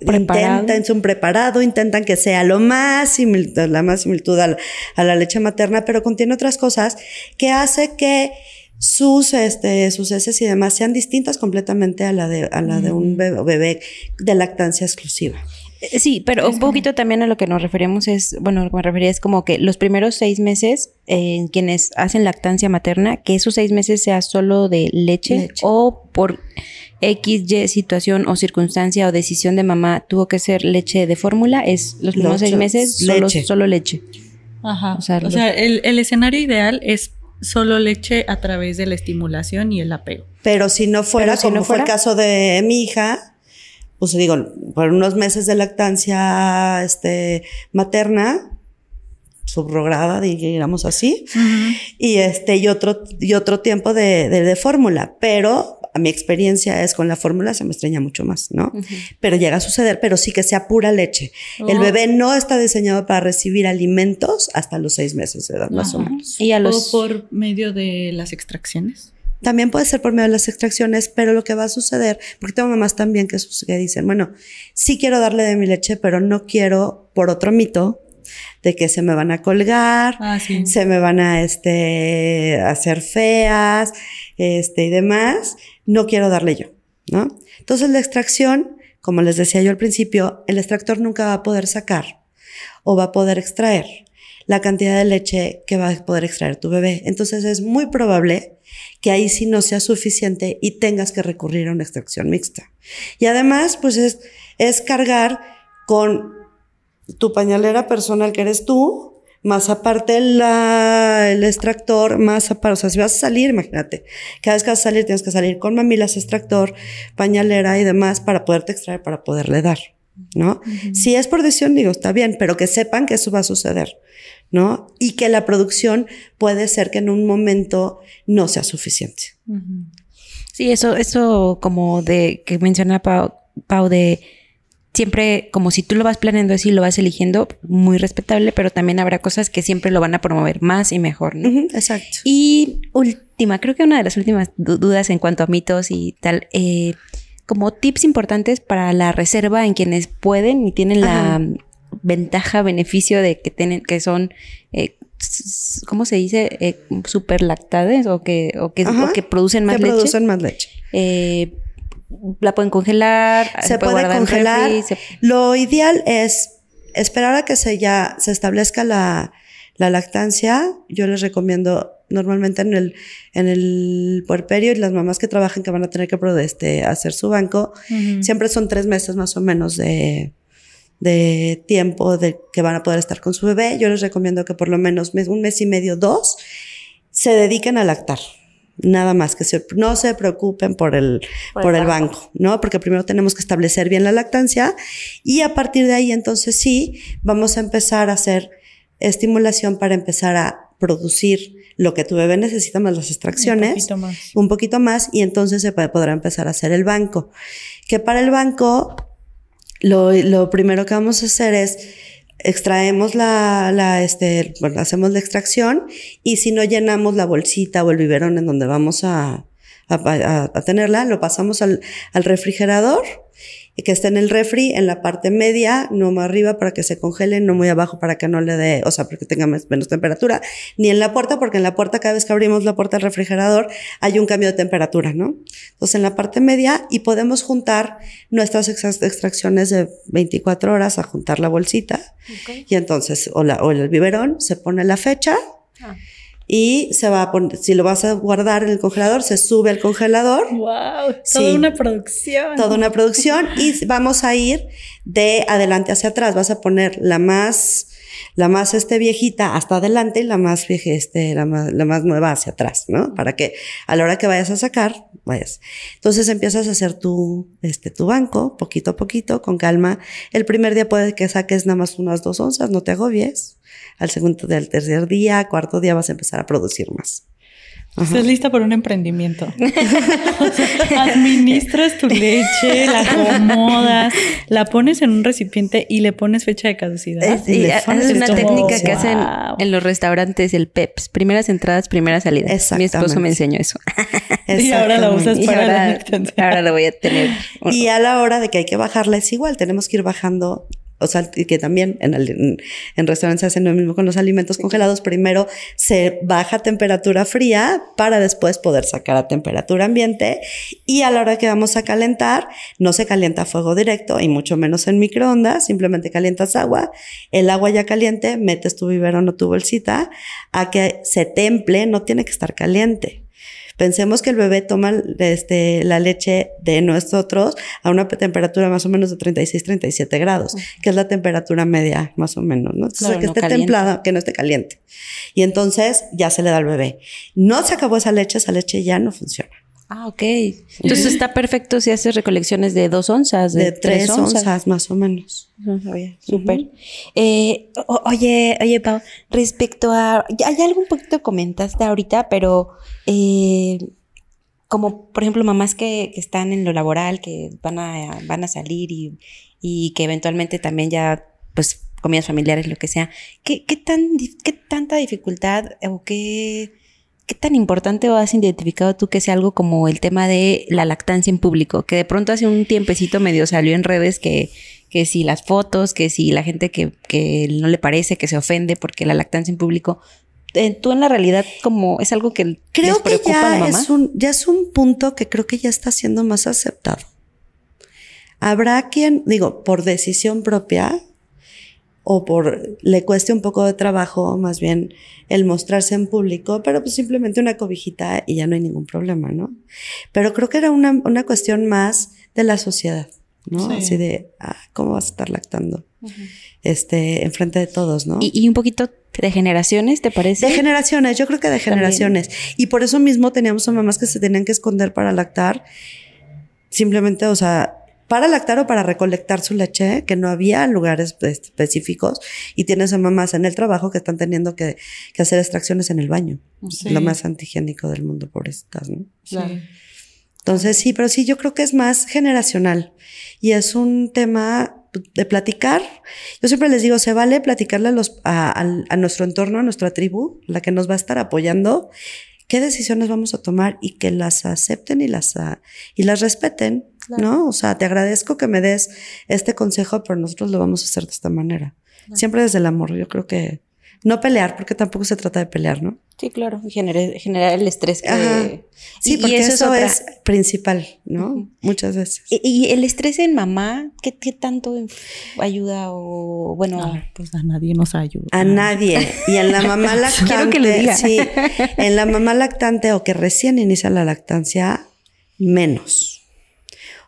intentan, un preparado, intentan que sea lo más la más similitud a la, leche materna, pero contiene otras cosas que hace que sus, este, sus heces y demás sean distintas completamente a la de, a la de un bebé, de lactancia exclusiva. Eh, sí, pero un poquito también a lo que nos referimos es, bueno, lo que me refería es como que los primeros seis meses en quienes hacen lactancia materna, que esos seis meses sea solo de leche. o por X, Y situación o circunstancia o decisión de mamá tuvo que ser leche de fórmula, es los primeros seis meses solo leche. Solo leche. Ajá. O sea, el, escenario ideal es solo leche a través de la estimulación y el apego. Pero si no fuera, como no fue el caso de mi hija, pues digo, por unos meses de lactancia este, materna, subrogada, digamos así, y este, y otro, y otro tiempo de, de, de fórmula, pero a mi experiencia es con la fórmula se me extraña mucho más, ¿no? Pero llega a suceder, pero sí que sea pura leche. El oh. bebé no está diseñado para recibir alimentos hasta los seis meses de edad, más o menos. ¿Y a los... ¿O por medio de las extracciones? También puede ser por medio de las extracciones, pero lo que va a suceder, porque tengo mamás también que, que dicen, bueno, sí quiero darle de mi leche, pero no quiero, por otro mito, de que se me van a colgar, ah, se me van a este, hacer feas, este, y demás no quiero darle yo, ¿no? Entonces la extracción, como les decía yo al principio, el extractor nunca va a poder sacar o va a poder extraer la cantidad de leche que va a poder extraer tu bebé. Entonces es muy probable que ahí sí no sea suficiente y tengas que recurrir a una extracción mixta. Y además, pues es, es cargar con tu pañalera personal que eres tú, más aparte la, el extractor, más aparte, o sea, si vas a salir, imagínate, cada vez que vas a salir tienes que salir con mamilas, extractor, pañalera y demás para poderte extraer, para poderle dar, ¿no? Si es por decisión, digo, está bien, pero que sepan que eso va a suceder, ¿no? Y que la producción puede ser que en un momento no sea suficiente. Sí, eso, eso como de que menciona Pau, Pau de siempre, como si tú lo vas planeando así, lo vas eligiendo, muy respetable, pero también habrá cosas que siempre lo van a promover más y mejor, ¿no? exacto. Y última, creo que una de las últimas dudas en cuanto a mitos y tal, eh, como tips importantes para la reserva en quienes pueden y tienen la ventaja, beneficio de que tienen, que son eh, ¿cómo se dice? Eh, superlactades o que, o que, que producen más que leche. producen más leche. Eh, la pueden congelar. Se, puede, congelar. Lo ideal es esperar a que se ya se establezca la, la lactancia. Yo les recomiendo normalmente en el, en el puerperio y las mamás que trabajan que van a tener que este, hacer su banco, siempre son tres meses más o menos de, de tiempo de que van a poder estar con su bebé. Yo les recomiendo que por lo menos un mes y medio, dos, se dediquen a lactar. Nada más que no se preocupen por el, por, el banco, ¿no? Porque primero tenemos que establecer bien la lactancia y a partir de ahí entonces sí vamos a empezar a hacer estimulación para empezar a producir lo que tu bebé necesita más las extracciones. Un poquito más. Un poquito más y entonces se podrá empezar a hacer el banco. Que para el banco, lo, lo primero que vamos a hacer es extraemos la, la, este, bueno, hacemos la extracción y si no llenamos la bolsita o el biberón en donde vamos a, a, a tenerla, lo pasamos al, al refrigerador que esté en el refri, en la parte media, no más arriba para que se congele, no muy abajo para que no le dé, o sea, porque tenga menos temperatura, ni en la puerta, porque en la puerta cada vez que abrimos la puerta del refrigerador hay un cambio de temperatura, ¿no? Entonces en la parte media y podemos juntar nuestras extracciones de 24 horas a juntar la bolsita y entonces, o, la, o el biberón, se pone la fecha. Ah y se va a poner, si lo vas a guardar en el congelador, se sube al congelador. ¡Wow! Toda una producción. Toda una producción y vamos a ir de adelante hacia atrás. Vas a poner la más, la más este viejita hasta adelante y la más vieja, este, la más, la más nueva hacia atrás, ¿no? Para que a la hora que vayas a sacar, vayas. Entonces empiezas a hacer tu, este, tu banco, poquito a poquito, con calma. El primer día puede que saques nada más unas dos onzas, no te agobies al segundo, del tercer día, cuarto día vas a empezar a producir más. Estás lista para un emprendimiento. administras tu leche, la acomodas, la pones en un recipiente y le pones fecha de caducidad. Es, una técnica que hacen en los restaurantes, el PEPS. Primeras entradas, primeras salidas. Mi esposo me enseñó eso. y ahora la usas para la Ahora lo voy a tener. Y a la hora de que hay que bajarla es igual. Tenemos que ir bajando o sea, que también en, en, restaurantes se hacen lo mismo con los alimentos congelados. Primero se baja a temperatura fría para después poder sacar a temperatura ambiente y a la hora que vamos a calentar, no se calienta a fuego directo y mucho menos en microondas, simplemente calientas agua, el agua ya caliente, metes tu biberón o tu bolsita a que se temple, no tiene que estar caliente. Pensemos que el bebé toma este, la leche de nosotros a una temperatura más o menos de 36, 37 grados, que es la temperatura media más o menos, ¿no? Entonces, que esté templada, que no esté caliente. Y entonces ya se le da al bebé. No se acabó esa leche, esa leche ya no funciona. Ah, ok. Entonces está perfecto si haces recolecciones de dos onzas, de, tres, onzas. más o menos. Súper. Eh, oye, oye, Pau, respecto a. Hay algo un poquito comentaste ahorita, pero. Eh, como por ejemplo mamás que, están en lo laboral, que van a, van a salir y, y que eventualmente también ya, pues, comidas familiares, lo que sea. ¿Qué, qué, tan, qué tanta dificultad o qué ¿Qué tan importante has identificado tú que sea algo como el tema de la lactancia en público? Que de pronto hace un tiempecito medio salió en redes que, que si las fotos, que si la gente que, que no le parece, que se ofende porque la lactancia en público. Eh, tú en la realidad como es algo que creo que ya es un ya es un punto que creo que ya está siendo más aceptado. Habrá quien, digo, por decisión propia, o por le cueste un poco de trabajo, más bien el mostrarse en público, pero pues simplemente una cobijita y ya no hay ningún problema, ¿no? Pero creo que era una, una cuestión más de la sociedad, ¿no? Sí. Así de, ah, ¿cómo vas a estar lactando? Este, enfrente de todos, ¿no? Y, y un poquito de generaciones, ¿te parece? De generaciones, yo creo que de generaciones. Y por eso mismo teníamos a mamás que se tenían que esconder para lactar. Simplemente, o sea, para lactar o para recolectar su leche, que no había lugares específicos. Y tienes a mamás en el trabajo que están teniendo que, que hacer extracciones en el baño. Sí. Lo más antihigiénico del mundo, pobrecitas, ¿no? Sí. Entonces, sí, pero sí, yo creo que es más generacional. Y es un tema de platicar. Yo siempre les digo, se vale platicarle a, los, a, al- a nuestro entorno, a nuestra tribu, la que nos va a estar apoyando, qué decisiones vamos a tomar y que las acepten y las, ah, y las respeten, ¿no? O sea, te agradezco que me des este consejo, pero nosotros lo vamos a hacer de esta manera. Siempre desde el amor. Yo creo que no pelear, porque tampoco se trata de pelear, ¿no? Sí, claro. Generar, generar el estrés que... Ajá. Sí, Y- y porque eso eso, es principal, ¿no? Muchas veces. Y, y el estrés en mamá, ¿qué, qué tanto ayuda o bueno? Pues a nadie nos ayuda. A nadie. Y en la mamá lactante. Quiero que lo diga. Sí. En la mamá lactante o que recién inicia la lactancia, menos.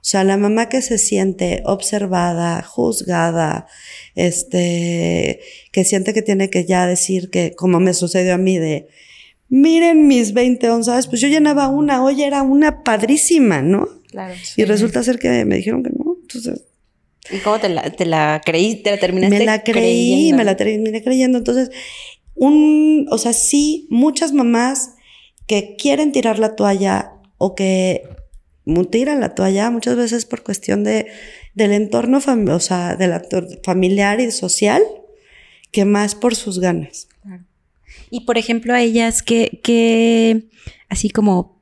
O sea, la mamá que se siente observada, juzgada, este, que siente que tiene que ya decir que, como me sucedió a mí, de miren mis 20 onzas, pues yo llenaba una, hoy era una padrísima, ¿no? Claro. Y resulta ser que me dijeron que no. Entonces, ¿Y cómo te la, te la creí? ¿Te la terminaste me la creí, creyendo? me la terminé creyendo. Entonces, un, o sea, sí, muchas mamás que quieren tirar la toalla o que tiran la toalla muchas veces por cuestión de, del entorno, o sea, del actor familiar y social, que más por sus ganas. Y por ejemplo, a ellas que, que así como,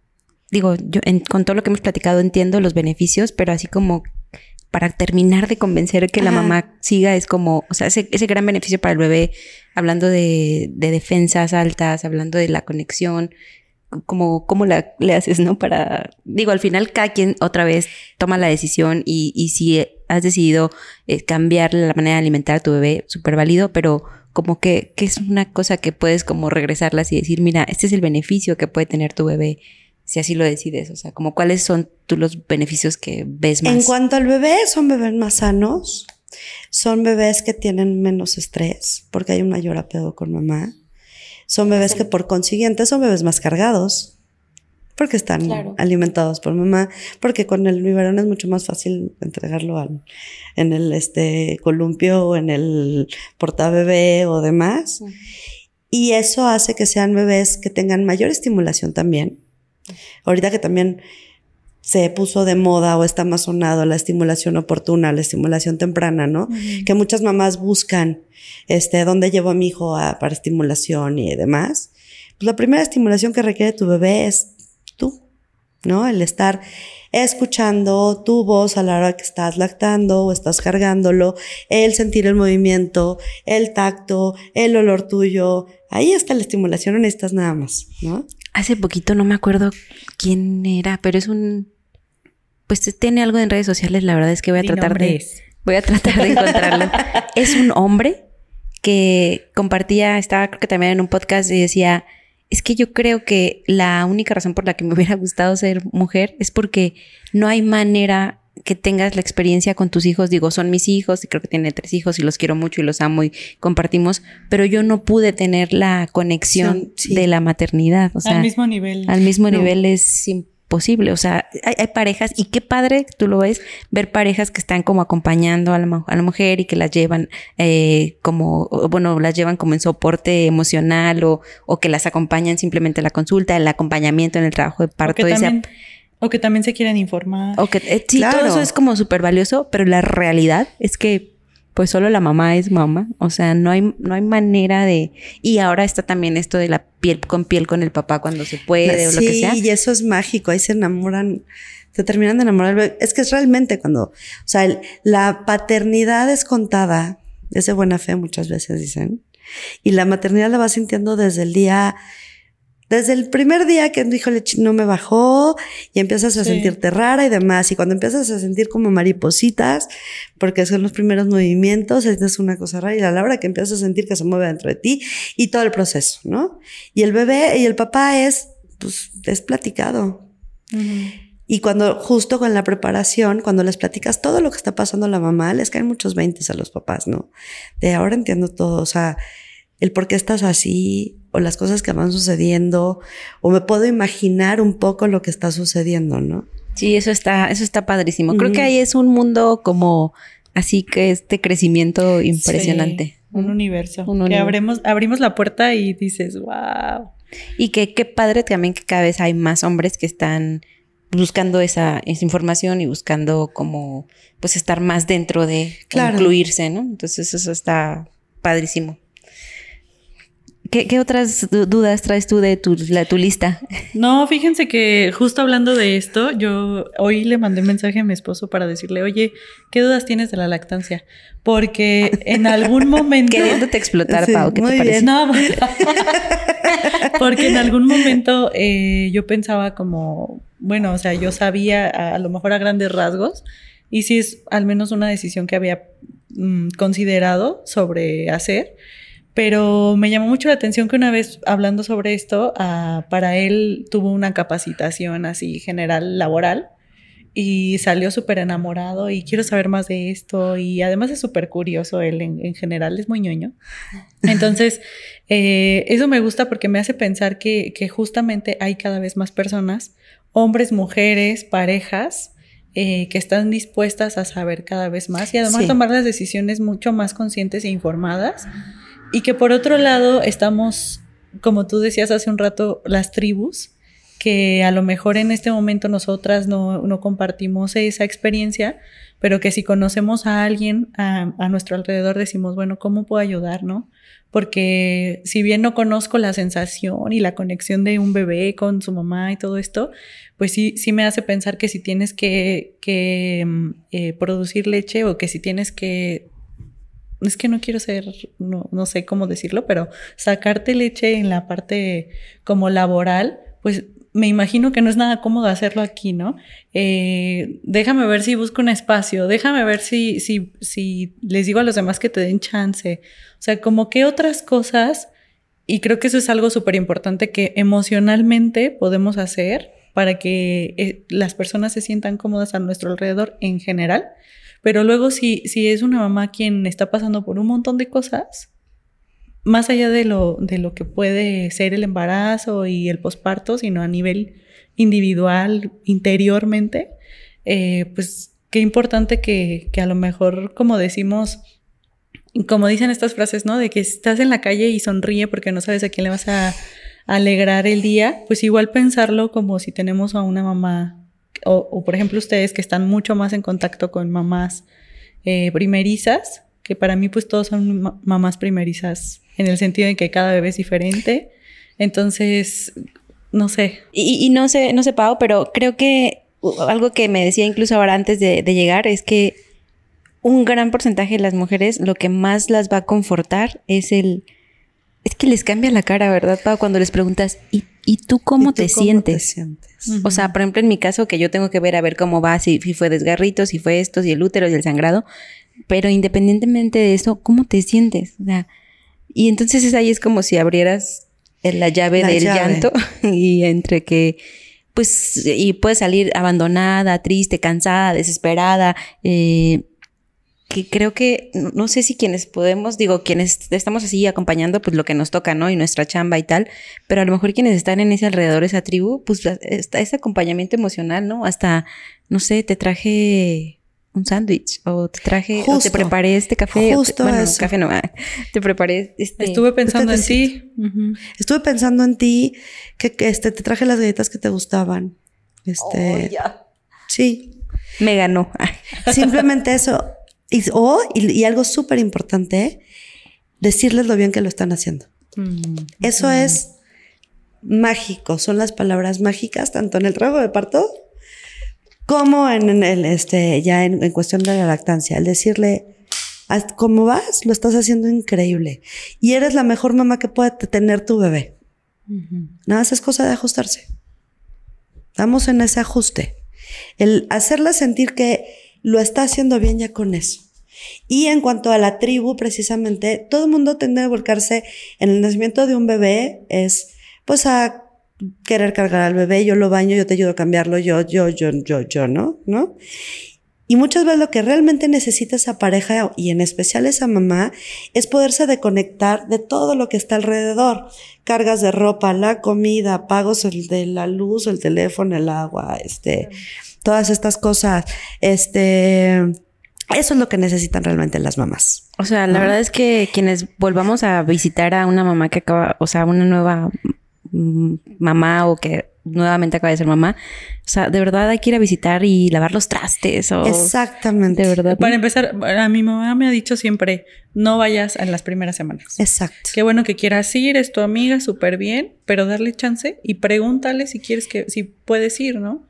digo, yo en- con todo lo que hemos platicado entiendo los beneficios, pero así como para terminar de convencer que la mamá siga es como, o sea, ese, ese gran beneficio para el bebé, hablando de, de defensas altas, hablando de la conexión, como, ¿cómo la, le haces, no? Para, digo, al final cada quien otra vez toma la decisión y, y si has decidido eh, cambiar la manera de alimentar a tu bebé, súper válido, pero como que, que es una cosa que puedes como regresarlas y decir, mira, este es el beneficio que puede tener tu bebé si así lo decides, o sea, como cuáles son tú los beneficios que ves más. En cuanto al bebé, son bebés más sanos, son bebés que tienen menos estrés porque hay un mayor apego con mamá. Son bebés que por consiguiente son bebés más cargados porque están Claro. alimentados por mamá, porque con el biberón es mucho más fácil entregarlo al, en el este columpio o en el portabebé o demás. Y eso hace que sean bebés que tengan mayor estimulación también. Ahorita que también se puso de moda o está más sonado la estimulación oportuna, la estimulación temprana, ¿no? Que muchas mamás buscan, este, dónde llevo a mi hijo a- para estimulación y demás. Pues la primera estimulación que requiere tu bebé es tú, ¿no? El estar escuchando tu voz a la hora que estás lactando o estás cargándolo, el sentir el movimiento, el tacto, el olor tuyo. Ahí está la estimulación, no necesitas nada más, ¿no? Hace poquito no me acuerdo quién era, pero es un pues tiene algo en redes sociales, la verdad es que voy a tratar de nombres. voy a tratar de encontrarlo. es un hombre que compartía, estaba creo que también en un podcast y decía, es que yo creo que la única razón por la que me hubiera gustado ser mujer es porque no hay manera que tengas la experiencia con tus hijos. Digo, son mis hijos y creo que tiene tres hijos y los quiero mucho y los amo y compartimos, pero yo no pude tener la conexión sí. de la maternidad. O sea, al mismo nivel. al mismo No. nivel es imposible. O sea, hay, hay parejas, y qué padre, tú lo ves, ver parejas que están como acompañando a la, mu- a la mujer y que las llevan eh, como, bueno, las llevan como en soporte emocional o, o que las acompañan simplemente a la consulta, el acompañamiento en el trabajo de parto. o que también se quieren informar. o que eh, sí, Claro. todo eso es como súper valioso, pero la realidad es que pues solo la mamá es mamá. O sea, no hay, no hay manera de. Y ahora está también esto de la piel con piel con el papá cuando se puede o lo que Sí, sea. y eso es mágico, ahí se enamoran, se terminan de enamorar. Es que es realmente cuando, o sea, la paternidad es contada, es de buena fe muchas veces dicen, y la maternidad la vas sintiendo desde el día, Desde el primer día que dijo no me bajó y empiezas a sentirte rara y demás. Y cuando empiezas a sentir como maripositas, porque son los primeros movimientos, es una cosa rara. Y a la hora que empiezas a sentir que se mueve dentro de ti y todo el proceso, ¿no? Y el bebé y el papá es, pues, es platicado. Y cuando justo con la preparación, cuando les platicas todo lo que está pasando a la mamá, les caen muchos veintes a los papás, ¿no? De ahora entiendo todo, o sea, el por qué estás así, o las cosas que van sucediendo, o me puedo imaginar un poco lo que está sucediendo, ¿no? Sí, eso está, eso está padrísimo. Creo que ahí es un mundo como así que este crecimiento impresionante. un universo. que abrimos, abrimos la puerta y dices, wow. Y que qué padre también que cada vez hay más hombres que están buscando esa, esa, información y buscando como pues estar más dentro de incluirse, ¿no? Entonces eso está padrísimo. ¿Qué, otras dudas traes tú de tu, la, tu lista? No, fíjense que justo hablando de esto, yo hoy le mandé un mensaje a mi esposo para decirle, oye, ¿qué dudas tienes de la lactancia? Porque en algún momento... Queriéndote explotar, Pau, ¿qué te parece? No, porque en algún momento eh, yo pensaba como, bueno, o sea, yo sabía a, lo mejor a grandes rasgos y si es al menos una decisión que había mm, considerado sobre hacer pero me llamó mucho la atención que una vez hablando sobre esto, ah, para él tuvo una capacitación así general laboral y salió súper enamorado y quiero saber más de esto y además es súper curioso él en, general, es muy ñoño. Entonces, eh, eso me gusta porque me hace pensar que, justamente hay cada vez más personas, hombres, mujeres, parejas, eh, que están dispuestas a saber cada vez más y además tomar las decisiones mucho más conscientes e informadas. Y que por otro lado estamos, como tú decías hace un rato, las tribus, que a lo mejor en este momento nosotras no, no compartimos esa experiencia, pero que si conocemos a alguien a, a, nuestro alrededor decimos, bueno, ¿cómo puedo ayudar, no? Porque si bien no conozco la sensación y la conexión de un bebé con su mamá y todo esto, pues sí, sí me hace pensar que si tienes que, que mm, eh, producir leche o que si tienes que es que no quiero ser, no, no sé cómo decirlo, pero sacarte leche en la parte como laboral, pues me imagino que no es nada cómodo hacerlo aquí, ¿no? Eh, déjame ver si busco un espacio, déjame ver si, si, si les digo a los demás que te den chance. O sea, como que otras cosas, y creo que eso es algo súper importante que emocionalmente podemos hacer para que eh, las personas se sientan cómodas a nuestro alrededor en general pero luego si, si es una mamá quien está pasando por un montón de cosas, más allá de lo, de lo que puede ser el embarazo y el posparto, sino a nivel individual, interiormente, eh, pues qué importante que, que, a lo mejor, como decimos, como dicen estas frases, ¿no? De que estás en la calle y sonríe porque no sabes a quién le vas a alegrar el día, pues igual pensarlo como si tenemos a una mamá o, por ejemplo ustedes que están mucho más en contacto con mamás eh, primerizas, que para mí pues todos son mamás primerizas en el sentido de que cada bebé es diferente. Entonces, no sé. Y, no sé, no sé, Pau, pero creo que algo que me decía incluso ahora antes de, llegar es que un gran porcentaje de las mujeres lo que más las va a confortar es el... Es que les cambia la cara, ¿verdad, Pau? Cuando les preguntas, ¿y ¿Y tú cómo, te, sientes? O sea, por ejemplo, en mi caso, que yo tengo que ver a ver cómo va, si, fue desgarrito, si fue esto, si el útero y el sangrado. Pero independientemente de eso, ¿cómo te sientes? O sea, y entonces ahí es como si abrieras la llave del llanto y entre que, pues, y puedes salir abandonada, triste, cansada, desesperada, eh, que creo que, no sé si quienes podemos, digo, quienes estamos así acompañando, pues lo que nos toca, ¿no? Y nuestra chamba y tal, pero a lo mejor quienes están en ese alrededor, esa tribu, pues está ese acompañamiento emocional, ¿no? Hasta, no sé, te traje un sándwich o te traje o te preparé este café justo bueno café no ah, te preparé este estuve pensando en ti. Estuve pensando en ti que, este te traje las galletas que te gustaban este oh, sí. Me ganó. Simplemente eso y, o, y, algo súper importante, decirles lo bien que lo están haciendo. Mm, Eso es mágico, son las palabras mágicas, tanto en el trabajo de parto como en, el, este, ya en, cuestión de la lactancia. El decirle, ¿cómo vas? Lo estás haciendo increíble. Y eres la mejor mamá que puede tener tu bebé. Nada más es cosa de ajustarse. Estamos en ese ajuste. El hacerla sentir que lo está haciendo bien ya con eso. Y en cuanto a la tribu, precisamente, todo el mundo tiende a volcarse en el nacimiento de un bebé, es pues a querer cargar al bebé, yo lo baño, yo te ayudo a cambiarlo, yo, yo, yo, yo, yo, ¿no? ¿No? Y muchas veces lo que realmente necesita esa pareja y en especial esa mamá es poderse desconectar de todo lo que está alrededor. Cargas de ropa, la comida, pagos de la luz, el teléfono, el agua, este, todas estas cosas. Este, eso es lo que necesitan realmente las mamás. O sea, la verdad es que quienes volvamos a visitar a una mamá que acaba, o sea, una nueva mamá o que nuevamente acaba de ser mamá. O sea, de verdad hay que ir a visitar y lavar los trastes. O, Exactamente. De verdad. Para empezar, a mi mamá me ha dicho siempre, no vayas en las primeras semanas. Exacto. Qué bueno que quieras ir, es tu amiga, súper bien, pero darle chance y pregúntale si quieres que, si puedes ir, ¿no?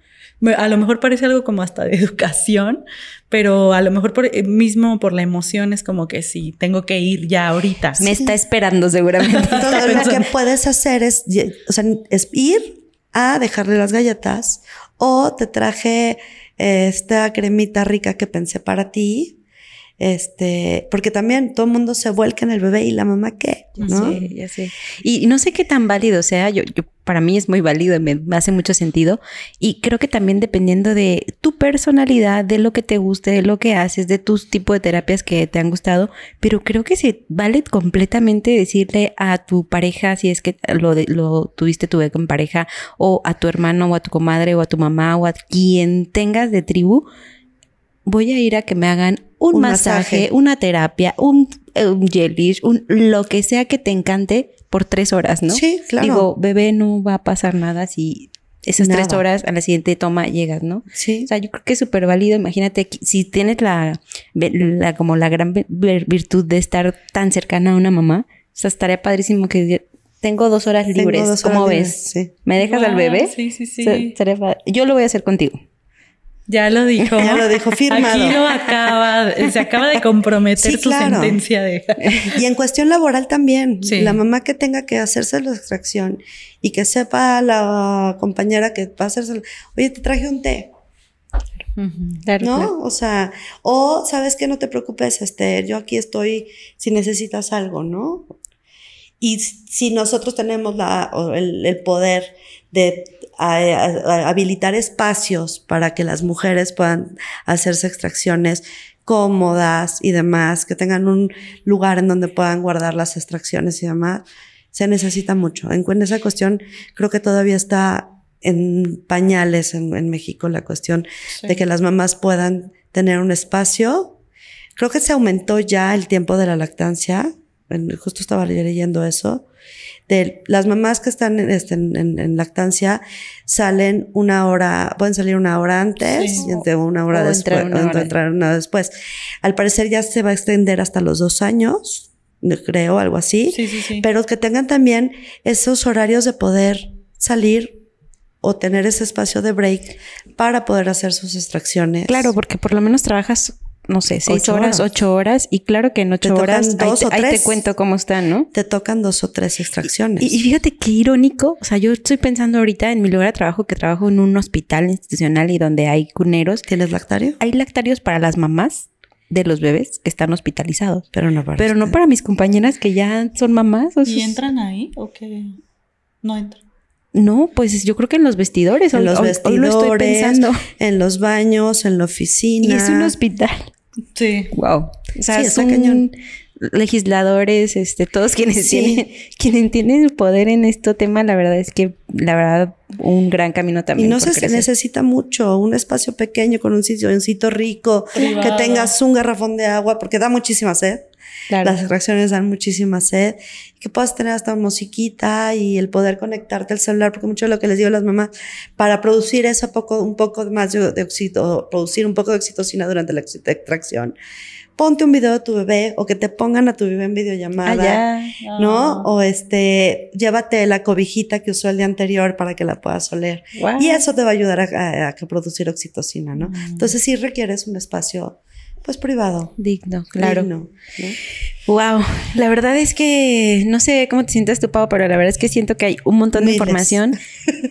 A lo mejor parece algo como hasta de educación, pero a lo mejor por, eh, mismo por la emoción es como que sí, tengo que ir ya ahorita. Me está esperando seguramente. Entonces, lo que puedes hacer es, o sea, es ir a dejarle las galletas o te traje esta cremita rica que pensé para ti. Este, porque también todo el mundo se vuelca en el bebé y la mamá qué, ¿no? Sí, ya sé. Y no sé qué tan válido sea, yo, yo para mí es muy válido, me, me, hace mucho sentido. Y creo que también dependiendo de tu personalidad, de lo que te guste, de lo que haces, de tus tipos de terapias que te han gustado, pero creo que se vale completamente decirle a tu pareja, si es que lo, de, lo tuviste tu con pareja, o a tu hermano, o a tu comadre, o a tu mamá, o a quien tengas de tribu, voy a ir a que me hagan un, un masaje, masaje, una terapia, un, un gelish, un, lo que sea que te encante por tres horas, ¿no? Sí, claro. Digo, bebé, no va a pasar nada si esas nada. tres horas a la siguiente toma llegas, ¿no? Sí. O sea, yo creo que es súper válido. Imagínate si tienes la, la, como la gran virtud de estar tan cercana a una mamá. O sea, estaría padrísimo que tengo dos horas libres. Dos ¿Cómo horas ves? Libres, sí. ¿Me dejas wow, al bebé? Sí, sí, sí. O sea, yo lo voy a hacer contigo. Ya lo dijo. Ya lo dijo firmado. Aquí lo acaba, se acaba de comprometer Sí, su claro. sentencia de. Y en cuestión laboral también. Sí. La mamá que tenga que hacerse la extracción y que sepa la compañera que va a hacerse. Oye, te traje un té. Claro, ¿No? claro. O sea, o sabes que no te preocupes, este, yo aquí estoy si necesitas algo, ¿no? Y si nosotros tenemos la, o el, el poder de a, a, habilitar espacios para que las mujeres puedan hacerse extracciones cómodas y demás, que tengan un lugar en donde puedan guardar las extracciones y demás, se necesita mucho. En, en esa cuestión creo que todavía está en pañales en, en México la cuestión Sí. de que las mamás puedan tener un espacio. Creo que se aumentó ya el tiempo de la lactancia. En- Justo estaba leyendo eso. De las mamás que están en, este, en, en- en lactancia salen una hora, pueden salir una hora antes Sí. y entre una hora O después. entrar una o hora. entrar una después. Al parecer ya se va a extender hasta los dos años, creo, algo así Sí, sí, sí. pero que tengan también esos horarios de poder salir o tener ese espacio de break para poder hacer sus extracciones. Claro, porque por lo menos trabajas, no sé, seis Ocho horas, horas. ocho horas, y claro que en ocho tocan horas ahí dos te, o ahí te tres. cuento cómo están, ¿no? Te tocan dos o tres extracciones. Y, y fíjate qué irónico, o sea, yo estoy pensando ahorita en mi lugar de trabajo, que trabajo en un hospital institucional y donde hay cuneros, ¿Tienes lactario? hay lactarios para las mamás de los bebés que están hospitalizados, Pero no para pero no para mis compañeras que ya son mamás. o ¿Y entran ahí o qué? No entran. No, pues yo creo que en los vestidores. En hoy- los hoy lo estoy vestidores, pensando. en los baños, en la Y oficina. es un hospital. Sí. Wow. O sea, Sí, está son cañón. legisladores, este, todos quienes Sí. tienen, quienes tienen poder en este tema, la verdad es que, la verdad, un gran camino Y también. no por se necesita mucho, un espacio pequeño con un sitio, un sitio rico, Privado. que tengas un garrafón de agua, porque da muchísima sed. Claro. Las extracciones dan muchísima sed. Que puedas tener hasta musiquita y el poder conectarte al celular, porque mucho de lo que les digo a las mamás, para producir eso poco, un poco más de, de oxito, producir un poco de oxitocina durante la ex- extracción, ponte un video de tu bebé o que te pongan a tu bebé en videollamada. Ah. ¿No? O este, llévate la cobijita que usó el día anterior para que la puedas oler. Y eso te va a ayudar a, a- producir oxitocina, ¿no? Mm. Entonces sí requieres un espacio pues privado. Digno, claro. Digno, ¿no? Wow, la verdad es que no sé cómo te sientes tú, Pau, pero la verdad es que siento que hay un montón de información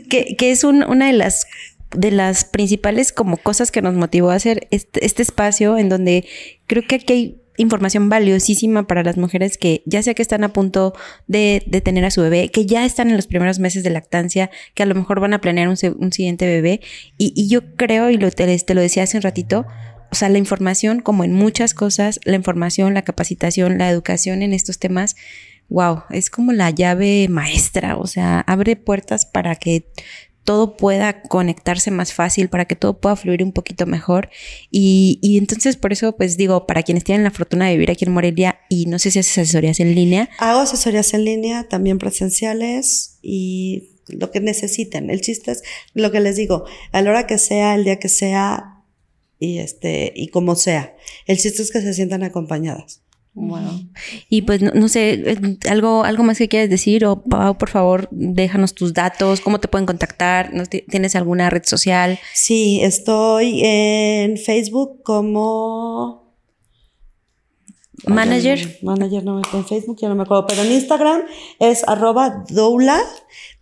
que, que es un- una de las de las principales como cosas que nos motivó a hacer este, este espacio en donde creo que aquí hay información valiosísima para las mujeres que ya sea que están a punto de, de tener a su bebé, que ya están en los primeros meses de lactancia, que a lo mejor van a planear un, un siguiente bebé. Y, y yo creo, y lo, te, te lo decía hace un ratito, o sea, la información, como en muchas cosas, la información, la capacitación, la educación en estos temas, wow, es como la llave maestra, o sea, abre puertas para que todo pueda conectarse más fácil, para que todo pueda fluir un poquito mejor. Y, y entonces, por eso, pues digo, para quienes tienen la fortuna de vivir aquí en Morelia y no sé si haces asesorías en línea, Hago asesorías en línea, también presenciales y lo que necesiten. El chiste es lo que les digo, a la hora que sea, el día que sea y este y como sea. El chiste es que se sientan acompañadas. Wow. Y pues no, no sé, eh, algo, algo más que quieras decir o Pau, por favor, déjanos tus datos, cómo te pueden contactar, ¿No ti- ¿tienes alguna red social? Sí, estoy en Facebook como Manager. Ay, no, manager no me en Facebook, ya no me acuerdo, pero en Instagram es arroba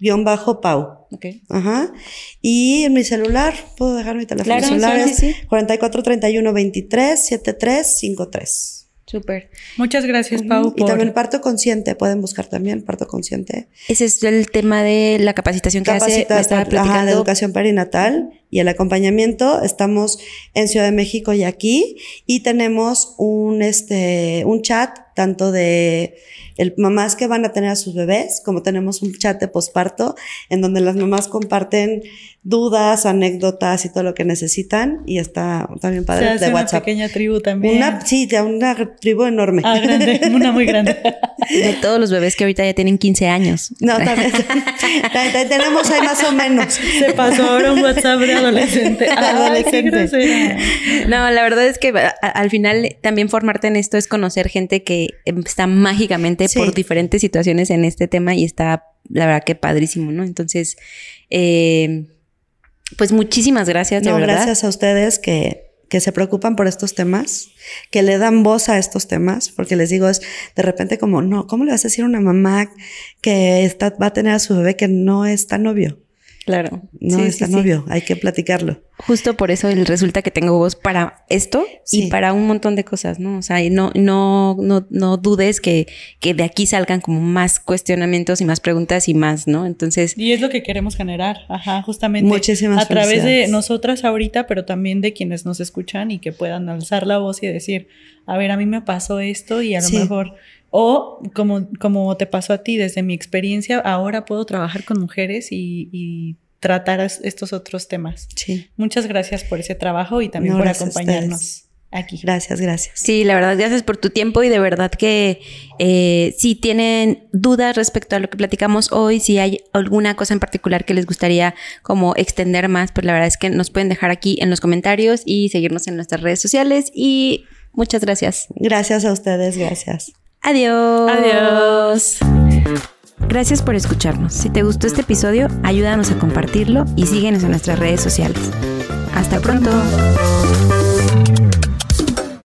doula-pau. Ok. Ajá. Y en mi celular, puedo dejar mi teléfono Claro, celular, sí, sí, sí. 44 31 23 73 53. Súper. Muchas gracias, Pau, Y por... también parto consciente, pueden buscar también parto consciente. Ese es el tema de la capacitación que hace, Capacita- me estaba ajá, platicando. la educación perinatal y el acompañamiento. Estamos en Ciudad de México y aquí y tenemos un este un chat tanto de el mamás que van a tener a sus bebés, como tenemos un chat de posparto en donde las mamás comparten dudas, anécdotas y todo lo que necesitan y está también Se padre hace de una WhatsApp. pequeña tribu también. Una sí, una tribu enorme. Ah, grande, una muy grande. De todos los bebés que ahorita ya tienen 15 años. No, también, también tenemos ahí más o menos. Se pasó ahora un WhatsApp de adolescente. Adolescente. Qué. No, la verdad es que a- al final también formarte en esto es conocer gente que em, está mágicamente Sí. por diferentes situaciones en este tema y está, la verdad que padrísimo, ¿no? Entonces, eh, pues muchísimas gracias, de No, verdad. gracias a ustedes que, que se preocupan por estos temas, que le dan voz a estos temas, porque les digo, es de repente como, no, ¿cómo le vas a decir a una mamá que está, va a tener a su bebé que no está novio? Claro. No Sí, está sí, sí. novio, hay que platicarlo. Justo por eso el resulta que tengo voz para esto Sí. y para un montón de cosas, ¿no? O sea, y no, no, no, no dudes que, que de aquí salgan como más cuestionamientos y más preguntas y más, ¿no? Entonces, Y es lo que queremos generar, ajá, justamente. Muchísimas A través de nosotras ahorita, pero también de quienes nos escuchan y que puedan alzar la voz y decir, a ver, a mí me pasó esto y a lo Sí. mejor, o como, como te pasó a ti, desde mi experiencia, ahora puedo trabajar con mujeres y, y tratar es- estos otros temas. Sí, Muchas gracias por ese trabajo y también No, por acompañarnos aquí. gracias, gracias. sí, la verdad, gracias por tu tiempo y de verdad que eh, si tienen dudas respecto a lo que platicamos hoy, si hay alguna cosa en particular que les gustaría como extender más, pues la verdad es que nos pueden dejar aquí en los comentarios y seguirnos en nuestras redes sociales y muchas gracias. Gracias a ustedes, gracias. Adiós. Adiós. Gracias por escucharnos. Si te gustó este episodio, ayúdanos a compartirlo y síguenos en nuestras redes sociales. Hasta pronto.